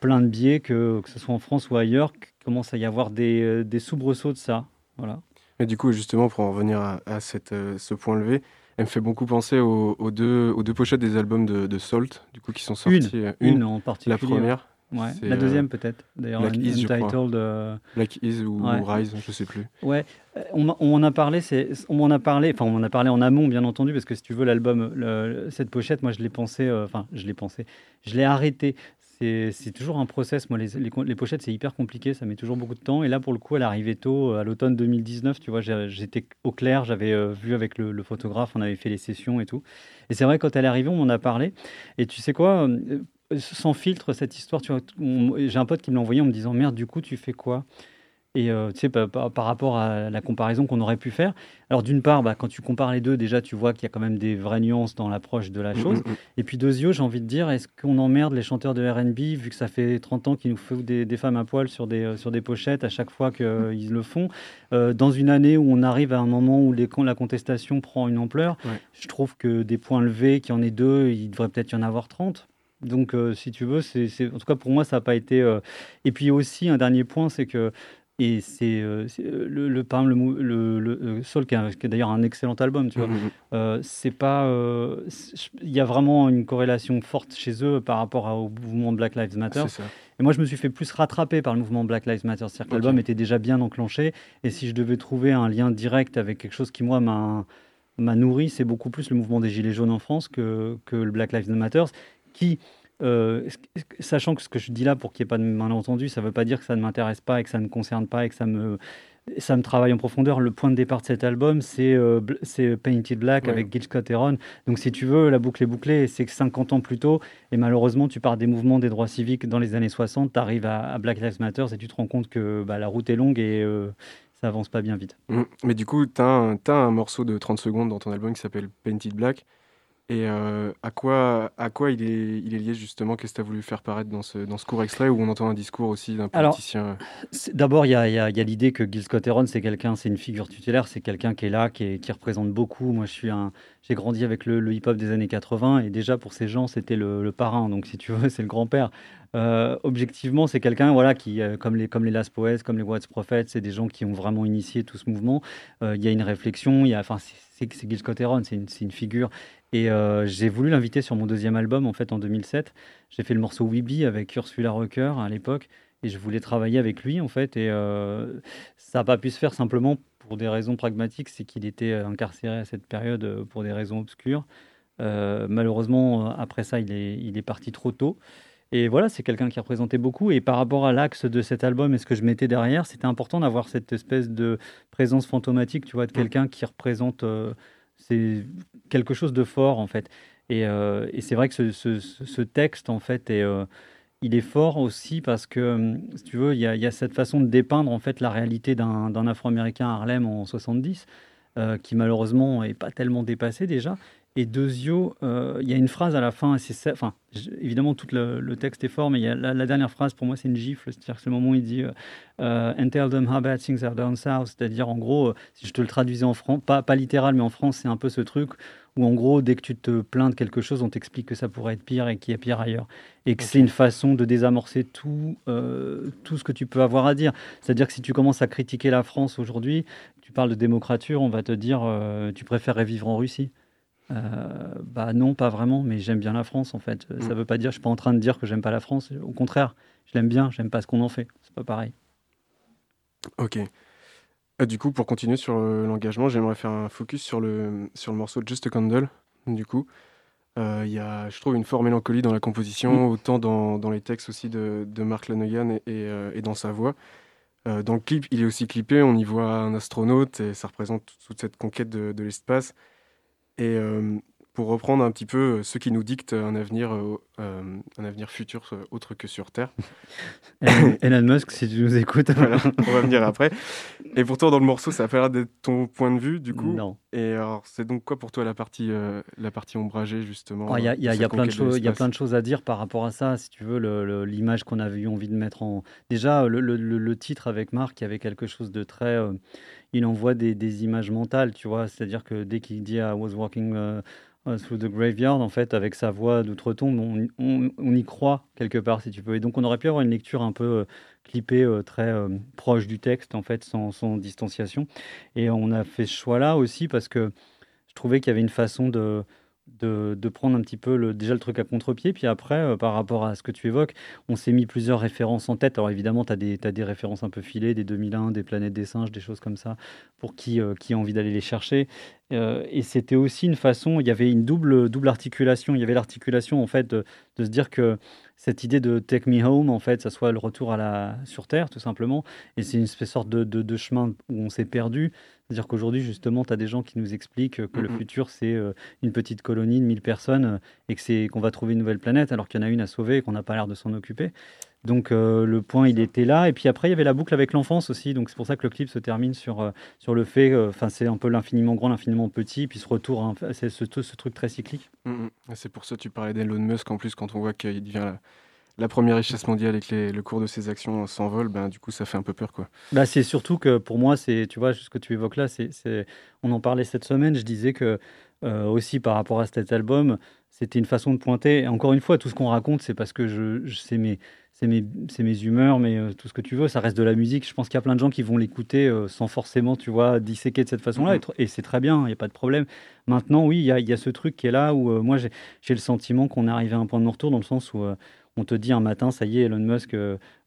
M: plein de biais, que, que ce soit en France ou ailleurs, qu'il commence à y avoir des, euh, des soubresauts de ça. Voilà.
N: Et du coup, justement, pour en revenir à, à cette, euh, ce point levé, elle me fait beaucoup penser aux, aux deux, aux deux pochettes des albums de, de Salt, du coup, qui sont sortis.
M: Une, une en particulier.
N: La première.
M: Ouais, la
N: euh,
M: deuxième peut-être. D'ailleurs,
N: Black
M: Un-
N: Is.
M: Untitled. euh,
N: Black Is ou
M: ouais.
N: Rise, je sais plus.
M: Ouais, euh, on, on m'en a parlé, c'est, on m'en a parlé, enfin on m'en a parlé en amont bien entendu parce que si tu veux l'album, cette pochette, moi je l'ai pensé, euh, enfin je l'ai pensé, je l'ai arrêté. C'est, c'est toujours un process, moi les, les, pochettes c'est hyper compliqué, ça met toujours beaucoup de temps et là pour le coup elle arrivait tôt, à l'automne 2019, tu vois, j'étais au clair, j'avais euh, vu avec le, le photographe, on avait fait les sessions et tout. Et c'est vrai quand elle est arrivée, on m'en a parlé et tu sais quoi, sans filtre cette histoire, tu vois, j'ai un pote qui me l'a envoyé en me disant merde du coup tu fais quoi? Et euh, tu sais, par, par- par rapport à la comparaison qu'on aurait pu faire. Alors, d'une part, bah, quand tu compares les deux, déjà, tu vois qu'il y a quand même des vraies nuances dans l'approche de la
N: Mm,
M: chose.
N: mm, mm.
M: Et puis, deuxièmement, j'ai envie de dire, est-ce qu'on emmerde les chanteurs de RB, vu que ça fait 30 ans qu'ils nous font des, des femmes à poil sur des, euh, sur des pochettes à chaque fois qu'ils le font? Euh, Dans une année où on arrive à un moment où les, la contestation prend une ampleur,
N: Ouais.
M: je trouve que des points levés, qu'il y en ait deux, il devrait peut-être y en avoir 30. Donc, euh, si tu veux, c'est, c'est- en tout cas pour moi, ça n'a pas été. euh, Et puis aussi, un dernier point, c'est que. Et c'est euh, c'est, le, le, par exemple, le, le, qui, est- d'ailleurs un excellent album, tu vois.
N: Mhm.
M: Euh, c'est pas. euh, Il y a vraiment une corrélation forte chez eux par rapport à- au mouvement Black Lives Matter. Et moi, je me suis fait plus rattraper par le mouvement Black Lives Matter. C'est-à-dire que l'album était déjà bien enclenché. Et si je devais trouver un lien direct avec quelque chose qui, moi, m'a m'a nourri, c'est beaucoup plus le mouvement des Gilets jaunes en France que, que le Black Lives Matter, qui, euh, sachant que ce que je dis là, pour qu'il n'y ait pas de malentendu, ça ne veut pas dire que ça ne m'intéresse pas et que ça ne me concerne pas et que ça me, ça me travaille en profondeur. Le point de départ de cet album, c'est euh, c'est Painted Black
N: Ouais.
M: avec Gil Scott Heron. Donc, si tu veux, la boucle est bouclée. C'est que 50 ans plus tôt, et malheureusement, tu pars des mouvements des droits civiques dans les années 60, tu arrives à, à Black Lives Matter et tu te rends compte que bah, la route est longue et euh, ça avance pas bien vite.
N: Mm. Mais du coup, tu as, un morceau de 30 secondes dans ton album qui s'appelle Painted Black. Et euh, à quoi, à quoi il, est, il est lié justement? Qu'est-ce que tu as voulu faire paraître dans ce, dans ce court extrait où on entend un discours aussi d'un politicien?
M: D'abord, il y a, y a- y a l'idée que Gil Scott Heron, c'est quelqu'un, c'est une figure tutélaire, c'est quelqu'un qui est là, qui, est- qui représente beaucoup. Moi, je suis un, j'ai grandi avec le, le hip-hop des années 80 et déjà pour ces gens, c'était le, le parrain. Donc, si tu veux, (laughs) c'est le grand-père. Euh, objectivement, c'est quelqu'un, voilà, qui, euh, comme les, comme les Last Poets, comme les Watts Prophets, c'est des gens qui ont vraiment initié tout ce mouvement. Il y a une réflexion, il y a, c'est- Gil Scott Heron, c'est une, c'est une figure. Et euh, j'ai voulu l'inviter sur mon deuxième album, en fait, en 2007. J'ai fait le morceau Weeby avec Ursula Rucker à l'époque. Et je voulais travailler avec lui, en fait. Et euh, ça n'a pas pu se faire simplement pour des raisons pragmatiques. C'est qu'il était euh, incarcéré à cette période pour des raisons obscures. Euh, malheureusement, après ça, il est, il est parti trop tôt. Et voilà, c'est quelqu'un qui représentait beaucoup. Et par rapport à l'axe de cet album et ce que je mettais derrière, c'était important d'avoir cette espèce de présence fantomatique, tu vois, de quelqu'un qui représente c'est quelque chose de fort, en fait. Et, euh, et c'est vrai que ce, ce- texte, en fait, est, euh, il est fort aussi parce que, hum, si tu veux, il y, a, il y a cette façon de dépeindre, en fait, la réalité d'un Afro-Américain à Harlem en 70, euh, qui malheureusement n'est pas tellement dépassé déjà. Et Dezio, euh, il y a une phrase à la fin, et c'est ça- enfin, évidemment tout le, le texte est fort, mais il y a la, la dernière phrase pour moi c'est une gifle, c'est-à-dire que c'est le moment où il dit euh, euh, And tell them how bad things are down south, c'est-à-dire en gros, euh, si je te le traduisais en France, pas, pas littéral, mais en France c'est un peu ce truc où en gros, dès que tu te plains de quelque chose, on t'explique que ça pourrait être pire et qu'il y a pire ailleurs. Et que c'est une façon de désamorcer tout, tout ce que tu peux avoir à dire. C'est-à-dire que si tu commences à critiquer la France aujourd'hui, tu parles de démocrature, on va te dire tu préférerais vivre en Russie. Euh, bah non, pas vraiment, mais j'aime bien la France en fait. Euh, Ça
N: Mm.
M: veut pas dire, je suis pas en train de dire que j'aime pas la France. Au contraire, je l'aime bien, j'aime pas ce qu'on en fait. C'est pas pareil.
N: Ok. Euh, du coup, pour continuer sur euh, l'engagement, j'aimerais faire un focus sur le, sur le morceau Just a Candle. Du coup, il y a, je trouve, une forte mélancolie dans la composition, autant dans, dans les textes aussi de, de Mark et, et, et dans sa voix. Dans le clip, il est aussi clippé, on y voit un astronaute et ça représente toute cette conquête de, de l'espace. Et euh, pour reprendre un petit peu euh, ce qui nous dicte un avenir, euh, un avenir futur autre que sur Terre. (laughs)
M: Elon, Musk, si tu nous écoutes. (laughs)
N: Voilà, on va venir après. Et pourtant, dans le morceau, ça a pas l'air d'être ton point de vue, du coup.
M: Non.
N: Et alors, c'est donc quoi pour toi la partie, la partie ombragée, justement
M: Oh, Il y a, y y plein de choses, il y a plein de choses à dire par rapport à ça. Si tu veux, l'image qu'on avait eu envie de mettre en. Déjà, le, le- le- le titre avec Marc, il y avait quelque chose de très. euh, il envoie des, images mentales, tu vois. C'est-à-dire que dès qu'il dit I was walking euh, euh, through the graveyard, en fait, avec sa voix d'outre-tombe, on, on- y croit quelque part, si tu veux. Et donc, on aurait pu avoir une lecture un peu euh, clippée, euh, très euh, proche du texte, en fait, sans distanciation. Et on a fait ce choix-là aussi parce que je trouvais qu'il y avait une façon de, de, prendre un petit peu le, déjà le truc à contre-pied. Puis après, euh, par rapport à ce que tu évoques, on s'est mis plusieurs références en tête. Alors évidemment, tu as, as, des références un peu filées, des 2001, des planètes des singes, des choses comme ça, pour qui, euh, qui a envie d'aller les chercher. Euh, et c'était aussi une façon, il y avait une double, double articulation. Il y avait l'articulation, en fait, de, de, se dire que cette idée de take me home, en fait, ça soit le retour à la, sur Terre, tout simplement. Et c'est une sorte de, de, de chemin où on s'est perdu. C'est-à-dire qu'aujourd'hui, justement, tu as des gens qui nous expliquent que le futur, c'est euh, une petite colonie de 1000 personnes euh, et que c'est qu'on va trouver une nouvelle planète alors qu'il y en a une à sauver et qu'on n'a pas l'air de s'en occuper. Donc euh, le point, il était là. Et puis après, il y avait la boucle avec l'enfance aussi. Donc c'est pour ça que le clip se termine sur, euh, sur le fait, enfin c'est un peu l'infiniment grand, l'infiniment petit, puis ce retour, hein, c'est ce, ce, truc très cyclique.
N: Mm -hmm. C'est pour ça que tu parlais d'Elon Musk en plus, quand on voit qu'il devient la, la, première richesse mondiale et que les, le cours de ses actions s'envole, ben, du coup ça fait un peu peur. quoi.
M: Bah, c'est surtout que pour moi, c'est tu vois, ce que tu évoques là, c'est on en parlait cette semaine, je disais que euh, aussi par rapport à cet album, c'était une façon de pointer. Et encore une fois, tout ce qu'on raconte, c'est parce que je, je c'est mes c'est mes, mes, humeurs, mais euh, tout ce que tu veux, ça reste de la musique. Je pense qu'il y a plein de gens qui vont l'écouter euh, sans forcément, tu vois, disséquer de cette façon-là, mm -hmm. et, c'est très bien, il n'y a pas de problème. Maintenant, oui, il y a, y a, ce truc qui est là où euh, moi, j'ai le sentiment qu'on est arrivé à un point de non-retour, dans le sens où on te dit un matin, ça y est, Elon Musk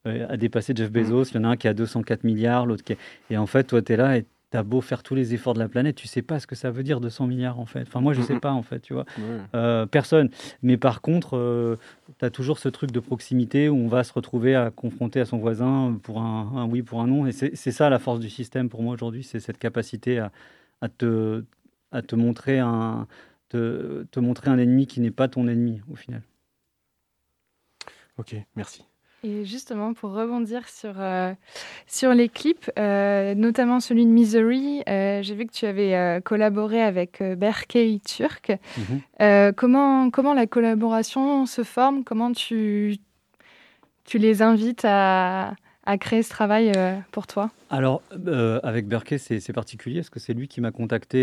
M: a dépassé Jeff Bezos, il y en a un qui a 204 milliards, l'autre qui est... Et en fait, toi, tu es là et T'as beau faire tous les efforts de la planète, tu sais pas ce que ça veut dire 200 milliards en fait. Enfin moi je sais pas en fait, tu vois. Euh, personne. Mais par contre, euh, tu as toujours ce truc de proximité où on va se retrouver à confronter à son voisin pour un, un oui, pour un non. Et c'est ça la force du système pour moi aujourd'hui, c'est cette capacité à, à, te, à te montrer un te, te montrer un ennemi qui n'est pas ton ennemi au final.
N: Ok, merci.
O: Et justement, pour rebondir sur, euh, sur les clips, euh, notamment celui de Misery, euh, j'ai vu que tu avais collaboré avec Berkey Turk. Mm -hmm. comment, comment la collaboration se forme? Comment tu, tu les invites à, à créer ce travail pour toi?
M: Alors, avec Berkey, c'est particulier parce que c'est lui qui m'a contacté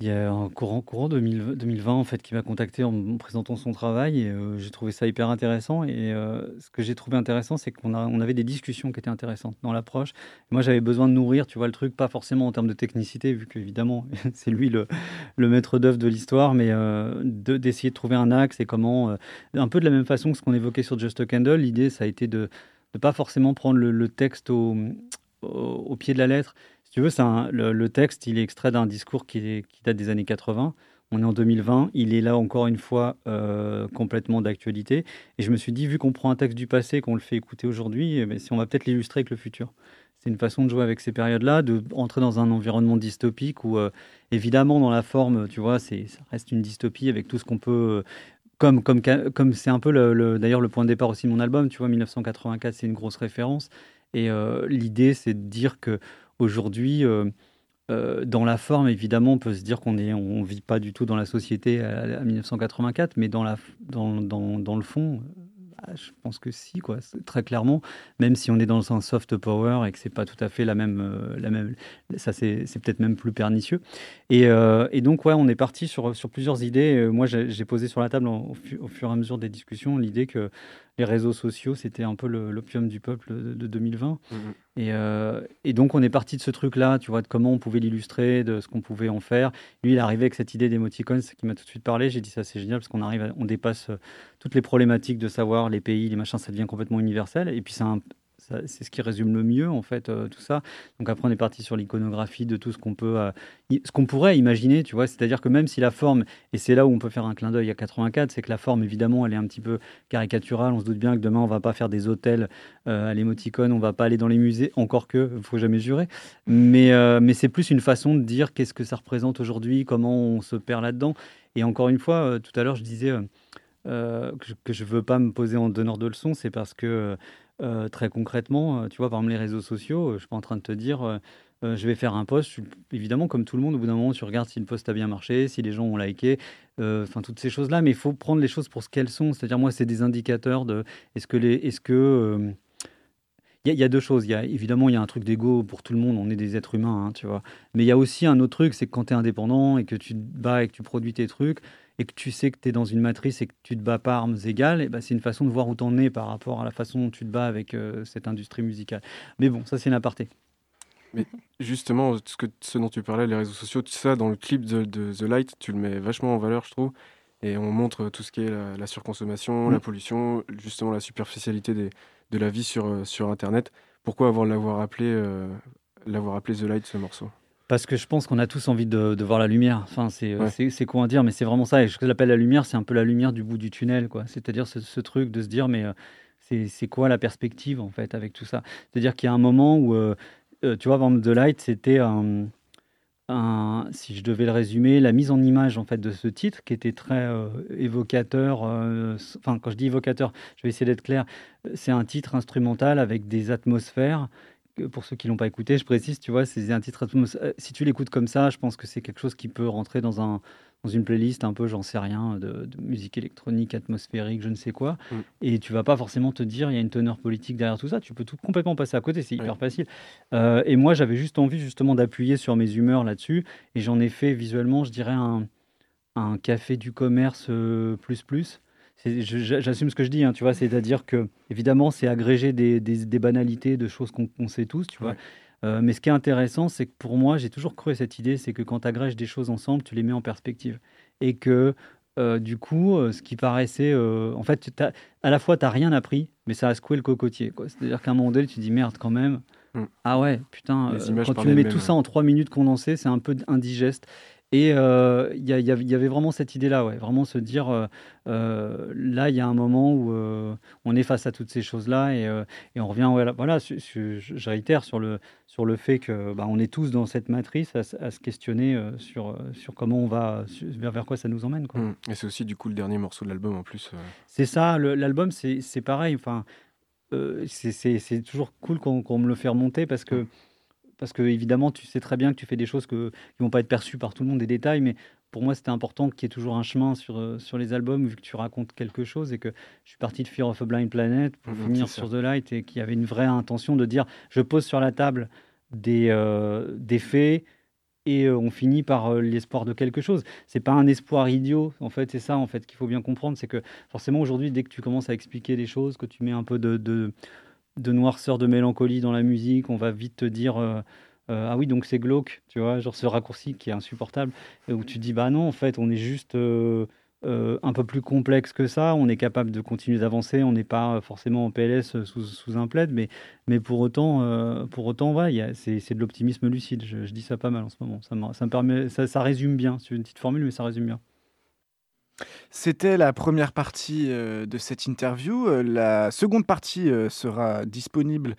M: il y a un courant, courant 2000, 2020 en fait, qui m'a contacté en présentant son travail et euh, j'ai trouvé ça hyper intéressant. Et euh, ce que j'ai trouvé intéressant, c'est qu'on on avait des discussions qui étaient intéressantes dans l'approche. Moi, j'avais besoin de nourrir, tu vois, le truc, pas forcément en termes de technicité, vu qu'évidemment, (laughs) c'est lui le, maître d'œuvre de l'histoire, mais euh, d'essayer de, trouver un axe et comment, un peu de la même façon que ce qu'on évoquait sur Just a Candle, l'idée, ça a été de ne pas forcément prendre le, texte au, pied de la lettre tu veux, un, le, texte, il est extrait d'un discours qui, date des années 80. On est en 2020, il est là encore une fois euh, complètement d'actualité. Et je me suis dit, vu qu'on prend un texte du passé, qu'on le fait écouter aujourd'hui, eh si on va peut-être l'illustrer avec le futur. C'est une façon de jouer avec ces périodes-là, de entrer dans un environnement dystopique où, euh, évidemment, dans la forme, tu vois, ça reste une dystopie avec tout ce qu'on peut. Euh, comme comme comme c'est un peu le, le d'ailleurs le point de départ aussi de mon album, tu vois, 1984, c'est une grosse référence. Et l'idée, c'est de dire que Aujourd'hui, euh, euh, dans la forme, évidemment, on peut se dire qu'on ne vit pas du tout dans la société à, à 1984, mais dans, le fond, bah, je pense que si, quoi, très clairement, même si on est dans un soft power et que c'est pas tout à fait la même, euh, la même ça c'est peut-être même plus pernicieux. Et, euh, donc, ouais, on est parti sur, plusieurs idées. Euh, moi, j'ai posé sur la table au, fur et à mesure des discussions l'idée que les réseaux sociaux, c'était un peu l'opium du peuple de, de 2020. Mmh. Et, euh, et, donc, on est parti de ce truc-là, tu vois, de comment on pouvait l'illustrer, de ce qu'on pouvait en faire. Lui, il est arrivé avec cette idée d'émoticons qui m'a tout de suite parlé. J'ai dit, ça, c'est génial parce qu'on arrive, on dépasse toutes les problématiques de savoir les pays, les machins, ça devient complètement universel. Et puis, c'est un, c'est ce qui résume le mieux en fait euh, tout ça. Donc après on est parti sur l'iconographie de tout ce qu'on peut, euh, ce qu'on pourrait imaginer, tu vois. C'est-à-dire que même si la forme, et c'est là où on peut faire un clin d'œil à 84, c'est que la forme évidemment elle est un petit peu caricaturale. On se doute bien que demain on va pas faire des hôtels euh, à l'émoticône, on va pas aller dans les musées, encore que faut jamais jurer. Mais mais c'est plus une façon de dire qu'est-ce que ça représente aujourd'hui, comment on se perd là-dedans. Et encore une fois, tout à l'heure je disais. Que je ne veux pas me poser en donneur de leçons, c'est parce que euh, très concrètement, euh, tu vois, par exemple, les réseaux sociaux, euh, je suis pas en train de te dire, je vais faire un post. Évidemment, comme tout le monde, au bout d'un moment, tu regardes si le post a bien marché, si les gens ont liké, enfin, toutes ces choses-là. Mais il faut prendre les choses pour ce qu'elles sont. C'est-à-dire, moi, c'est des indicateurs de est-ce que les. Est-ce que. Il y, a deux choses. Y a, évidemment, il y a un truc d'ego pour tout le monde. On est des êtres humains, hein, tu vois. Mais il y a aussi un autre truc, c'est que quand tu es indépendant et que tu te bats et que tu produis tes trucs, et que tu sais que tu es dans une matrice et que tu te bats pas armes égales, et ben c'est une façon de voir où tu en es par rapport à la façon dont tu te bats avec euh, cette industrie musicale. Mais bon, ça c'est une aparté.
N: Mais justement, ce, que, ce dont tu parlais, les réseaux sociaux, tout ça, dans le clip de, de The Light, tu le mets vachement en valeur, je trouve. Et on montre tout ce qui est la, la surconsommation,
A: Mm.
N: la pollution, justement la superficialité des, de la vie sur, euh, sur Internet. Pourquoi avoir l'avoir appelé, euh, l'avoir appelé The Light, ce morceau?
M: Parce que je pense qu'on a tous envie de, de voir la lumière. Enfin, c'est
N: Ouais.
M: con à dire, mais c'est vraiment ça. Et ce que j'appelle la lumière, c'est un peu la lumière du bout du tunnel. quoi. C'est-à-dire ce, ce truc de se dire, mais euh, c'est quoi la perspective, en fait, avec tout ça? C'est-à-dire qu'il y a un moment où, euh, euh, tu vois, exemple, The Light, c'était un, un- si je devais le résumer, la mise en image, en fait, de ce titre, qui était très euh, évocateur. euh, Enfin, quand je dis évocateur, je vais essayer d'être clair. C'est un titre instrumental avec des atmosphères pour ceux qui l'ont pas écouté, je précise, tu vois, c'est un titre. euh, Si tu l'écoutes comme ça, je pense que c'est quelque chose qui peut rentrer dans un dans une playlist un peu, j'en sais rien, de, de musique électronique, atmosphérique, je ne sais quoi.
N: Mm.
M: Et tu vas pas forcément te dire, il y a une teneur politique derrière tout ça. Tu peux tout complètement passer à côté, c'est hyper facile. Euh, et moi, j'avais juste envie justement d'appuyer sur mes humeurs là-dessus, et j'en ai fait visuellement, je dirais un un café du commerce euh, plus plus. J'assume ce que je dis, hein, tu vois, c'est-à-dire que évidemment c'est agrégé des, des- des banalités, de choses qu'on sait tous, tu vois. Euh, mais ce qui est intéressant, c'est que pour moi, j'ai toujours cru à cette idée, c'est que quand tu agrèges des choses ensemble, tu les mets en perspective. Et que euh, du coup, euh, ce qui paraissait, euh, en fait, à la fois tu n'as rien appris, mais ça a secoué le cocotier. C'est-à-dire qu'à un moment donné, tu te dis merde quand même.
N: Mm.
M: Ah ouais, putain, quand tu mets tout ça en trois minutes condensées, c'est un peu indigeste. Et euh, il y, avait- il y avait vraiment cette idée-là, ouais, vraiment se dire, euh, euh, là, il y a un moment où on est face à toutes ces choses-là et, et on revient, voilà, voilà su- su- je réitère sur le, sur le fait que bah, on est tous dans cette matrice à, se questionner sur, sur comment on va, vers, vers quoi ça nous emmène. Quoi.
N: Mm. Et c'est aussi du coup le dernier morceau de l'album en plus.
M: C'est ça, l'album, c'est pareil. Enfin, c'est- toujours cool qu'on qu'on me le fait remonter parce que, parce que, évidemment, tu sais très bien que tu fais des choses que, qui vont pas être perçues par tout le monde, des détails, mais pour moi, c'était important qu'il y ait toujours un chemin sur, euh, sur les albums, vu que tu racontes quelque chose et que je suis parti de Fear of a Blind Planet pour finir
N: c'est
M: sur. The Light et qu'il y avait une vraie intention de dire je pose sur la table des, euh, des faits et euh, on finit par euh, l'espoir de quelque chose. C'est pas un espoir idiot, en fait, c'est ça en fait qu'il faut bien comprendre, c'est que forcément aujourd'hui, dès que tu commences à expliquer des choses, que tu mets un peu de, de, de noirceur, de mélancolie dans la musique, on va vite te dire euh, euh, ah oui donc c'est glauque, tu vois, genre ce raccourci qui est insupportable, et où tu dis bah non en fait on est juste euh, un peu plus complexe que ça, on est capable de continuer d'avancer, on n'est pas forcément en PLS sous, sous un plaid, mais, mais pour autant, pour autant c'est de l'optimisme lucide, je, dis ça pas mal en ce moment, ça ça me permet, ça, ça résume bien, c'est une petite formule mais ça résume bien.
A: C'était la première partie euh, de cette interview. Euh, la seconde partie euh, sera disponible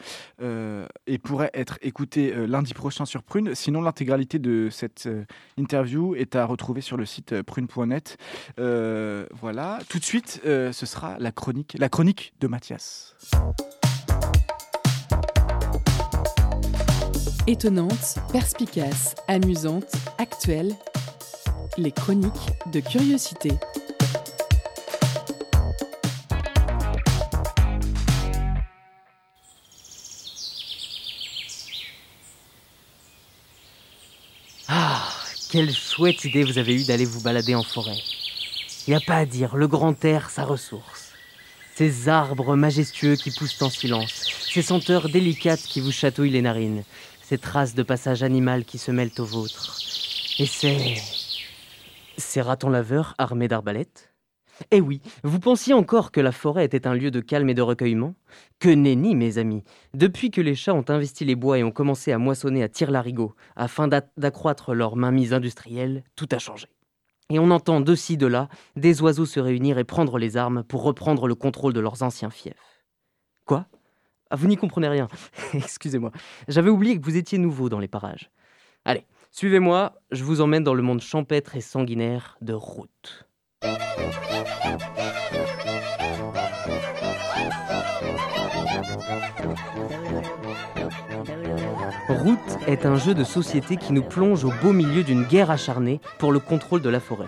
A: et pourrait être écoutée lundi prochain sur Prune. Sinon, l'intégralité de cette interview est à retrouver sur le site prune.net. Voilà. Tout de suite, ce sera la chronique, la chronique de Mathias.
D: Étonnante, perspicace, amusante, actuelle. Les chroniques de curiosité.
P: Ah, quelle chouette idée vous avez eue d'aller vous balader en forêt. Y a pas à dire, le grand air, sa ressource. Ces arbres majestueux qui poussent en silence, ces senteurs délicates qui vous chatouillent les narines, ces traces de passage animal qui se mêlent aux vôtres. Et c'est. Ces ratons laveurs armés d'arbalètes? Eh oui, vous pensiez encore que la forêt était un lieu de calme et de recueillement? Que nenni, mes amis Depuis que les chats ont investi les bois et ont commencé à moissonner à tire-larigot afin d'a- d'accroître leur mainmise industrielle, tout a changé. Et on entend de ci, de là, des oiseaux se réunir et prendre les armes pour reprendre le contrôle de leurs anciens fiefs. Quoi? Ah, vous n'y comprenez rien. (laughs) Excusez-moi. J'avais oublié que vous étiez nouveau dans les parages. Allez, suivez-moi, je vous emmène dans le monde champêtre et sanguinaire de Route. Route est un jeu de société qui nous plonge au beau milieu d'une guerre acharnée pour le contrôle de la forêt.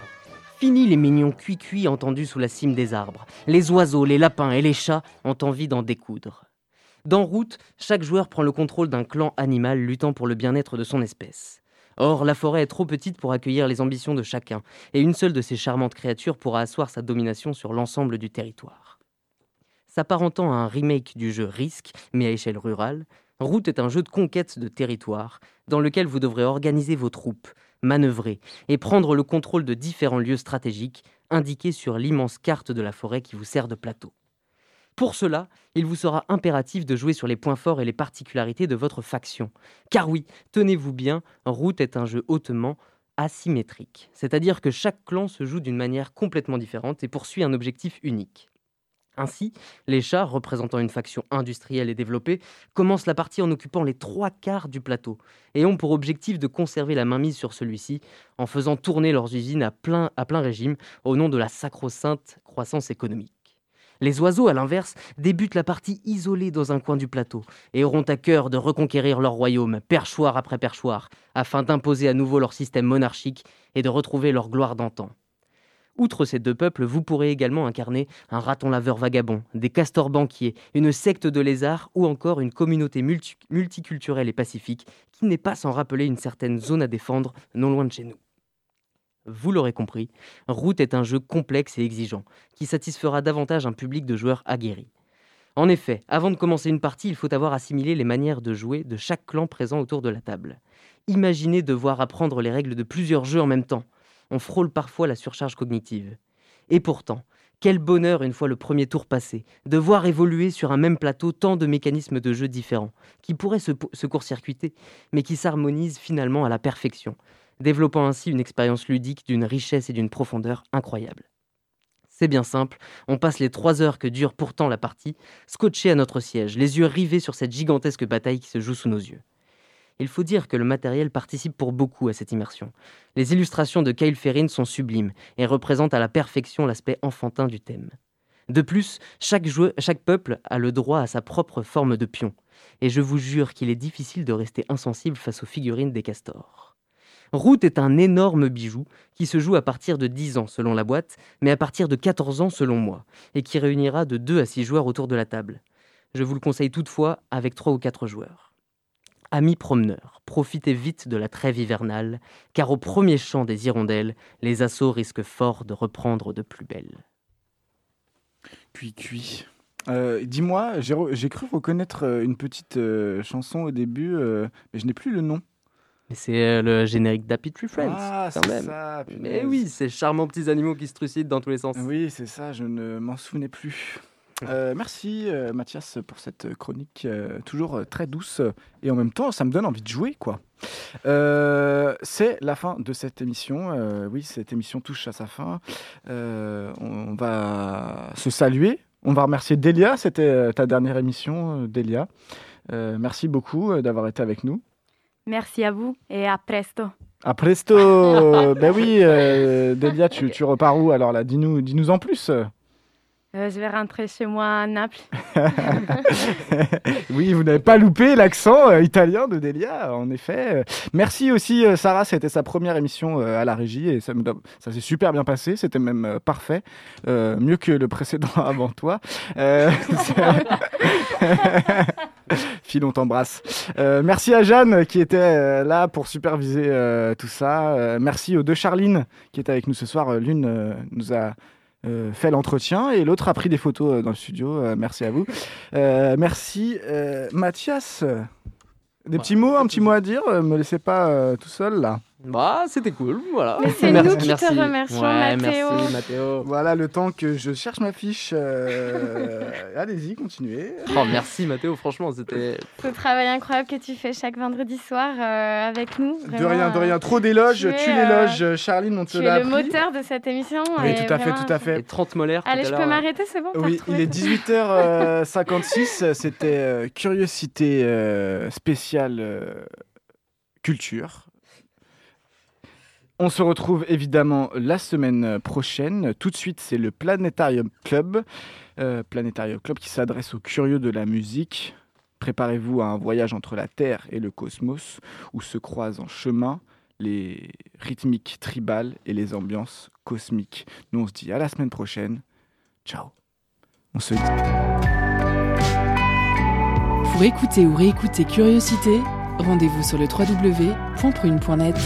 P: Fini les mignons cuits-cuits entendus sous la cime des arbres. Les oiseaux, les lapins et les chats ont envie d'en découdre. Dans Route, chaque joueur prend le contrôle d'un clan animal luttant pour le bien-être de son espèce. Or, la forêt est trop petite pour accueillir les ambitions de chacun, et une seule de ces charmantes créatures pourra asseoir sa domination sur l'ensemble du territoire. S'apparentant à un remake du jeu Risk, mais à échelle rurale, Route est un jeu de conquête de territoire dans lequel vous devrez organiser vos troupes, manœuvrer et prendre le contrôle de différents lieux stratégiques indiqués sur l'immense carte de la forêt qui vous sert de plateau. Pour cela, il vous sera impératif de jouer sur les points forts et les particularités de votre faction. Car oui, tenez-vous bien, Route est un jeu hautement asymétrique, c'est-à-dire que chaque clan se joue d'une manière complètement différente et poursuit un objectif unique. Ainsi, les chars, représentant une faction industrielle et développée, commencent la partie en occupant les trois quarts du plateau et ont pour objectif de conserver la mainmise sur celui-ci en faisant tourner leurs usines à plein, à plein régime au nom de la sacro-sainte croissance économique. Les oiseaux, à l'inverse, débutent la partie isolée dans un coin du plateau et auront à cœur de reconquérir leur royaume, perchoir après perchoir, afin d'imposer à nouveau leur système monarchique et de retrouver leur gloire d'antan. Outre ces deux peuples, vous pourrez également incarner un raton laveur vagabond, des castors banquiers, une secte de lézards ou encore une communauté multi- multiculturelle et pacifique qui n'est pas sans rappeler une certaine zone à défendre non loin de chez nous. Vous l'aurez compris, Route est un jeu complexe et exigeant, qui satisfera davantage un public de joueurs aguerris. En effet, avant de commencer une partie, il faut avoir assimilé les manières de jouer de chaque clan présent autour de la table. Imaginez devoir apprendre les règles de plusieurs jeux en même temps. On frôle parfois la surcharge cognitive. Et pourtant, quel bonheur, une fois le premier tour passé, de voir évoluer sur un même plateau tant de mécanismes de jeu différents, qui pourraient se, se court-circuiter, mais qui s'harmonisent finalement à la perfection, développant ainsi une expérience ludique d'une richesse et d'une profondeur incroyables. C'est bien simple, on passe les trois heures que dure pourtant la partie, scotchés à notre siège, les yeux rivés sur cette gigantesque bataille qui se joue sous nos yeux. Il faut dire que le matériel participe pour beaucoup à cette immersion. Les illustrations de Kyle Ferrin sont sublimes et représentent à la perfection l'aspect enfantin du thème. De plus, chaque, peuple a le droit à sa propre forme de pion, et je vous jure qu'il est difficile de rester insensible face aux figurines des castors. Route est un énorme bijou qui se joue à partir de 10 ans selon la boîte, mais à partir de 14 ans selon moi, et qui réunira de 2 à 6 joueurs autour de la table. Je vous le conseille toutefois avec 3 ou 4 joueurs. Amis promeneurs, profitez vite de la trêve hivernale, car au premier chant des hirondelles, les assauts risquent fort de reprendre de plus belle.
A: Cuit, cuit. Euh, Dis-moi, j'ai cru reconnaître euh, une petite euh, chanson au début, euh, mais je n'ai plus le nom.
P: C'est euh, le générique d'Happy Tree Friends,
A: Ah, c'est ça,
P: Mais oui, ces charmants petits animaux qui se trucident dans tous les sens.
A: Oui, c'est ça, je ne m'en souvenais plus. Euh, merci euh, Mathias pour cette chronique euh, toujours très douce et en même temps ça me donne envie de jouer quoi. C'est la fin de cette émission. Oui, cette émission touche à sa fin. On va se saluer. On va remercier Delia. C'était ta dernière émission, Delia. Merci beaucoup d'avoir été avec nous.
L: Merci à vous et à presto.
A: À presto. (laughs) ben oui, euh, Delia, tu, tu repars où alors là? Dis-nous, dis-nous en plus.
L: Euh, je vais rentrer chez moi à Naples. (laughs)
A: oui, vous n'avez pas loupé l'accent euh, italien de Delia, en effet. Merci aussi, Sarah, c'était sa première émission à la régie et ça, s'est super bien passé, c'était même parfait, Euh, mieux que le précédent (laughs) avant toi. Euh, (laughs) Phil, on t'embrasse. Euh, merci à Jeanne qui était euh, là pour superviser euh, tout ça. Euh, merci aux deux Charline qui étaient avec nous ce soir. L'une nous a fait l'entretien et l'autre a pris des photos dans le studio. Merci à vous. Merci Mathias. Des petits mots, un petit mot à dire. Me laissez pas tout seul là.
P: Bah, c'était cool, voilà.
L: Mais c'est nous qui te remercions,
P: Ouais,
L: Mathéo.
P: Merci, Mathéo.
A: Voilà le temps que je cherche ma fiche. euh, (laughs) Allez-y, continuez.
P: Oh, merci, Mathéo, franchement, c'était...
C: Ce travail incroyable que tu fais chaque vendredi soir euh, avec nous.
A: De rien, de
C: euh,
A: rien. Trop d'éloges.
C: tu
A: Tu,
C: es,
A: l'éloges,
C: euh,
A: Charline, on te
C: Tu es le
A: appris.
C: moteur de cette émission.
A: Oui, tout à fait, tout à fait.
P: Et 30 molaires.
C: Allez, je peux m'arrêter, c'est bon
A: Oui, il est 18h56. C'était euh, Curiosité euh, spéciale euh, culture. On se retrouve évidemment la semaine prochaine. Tout de suite, c'est le Planétarium Club. Euh, Planétarium Club qui s'adresse aux curieux de la musique. Préparez-vous à un voyage entre la Terre et le cosmos où se croisent en chemin les rythmiques tribales et les ambiances cosmiques. Nous, on se dit à la semaine prochaine. Ciao. On se dit.
D: Pour écouter ou réécouter Curiosité, rendez-vous sur le www.prune.net.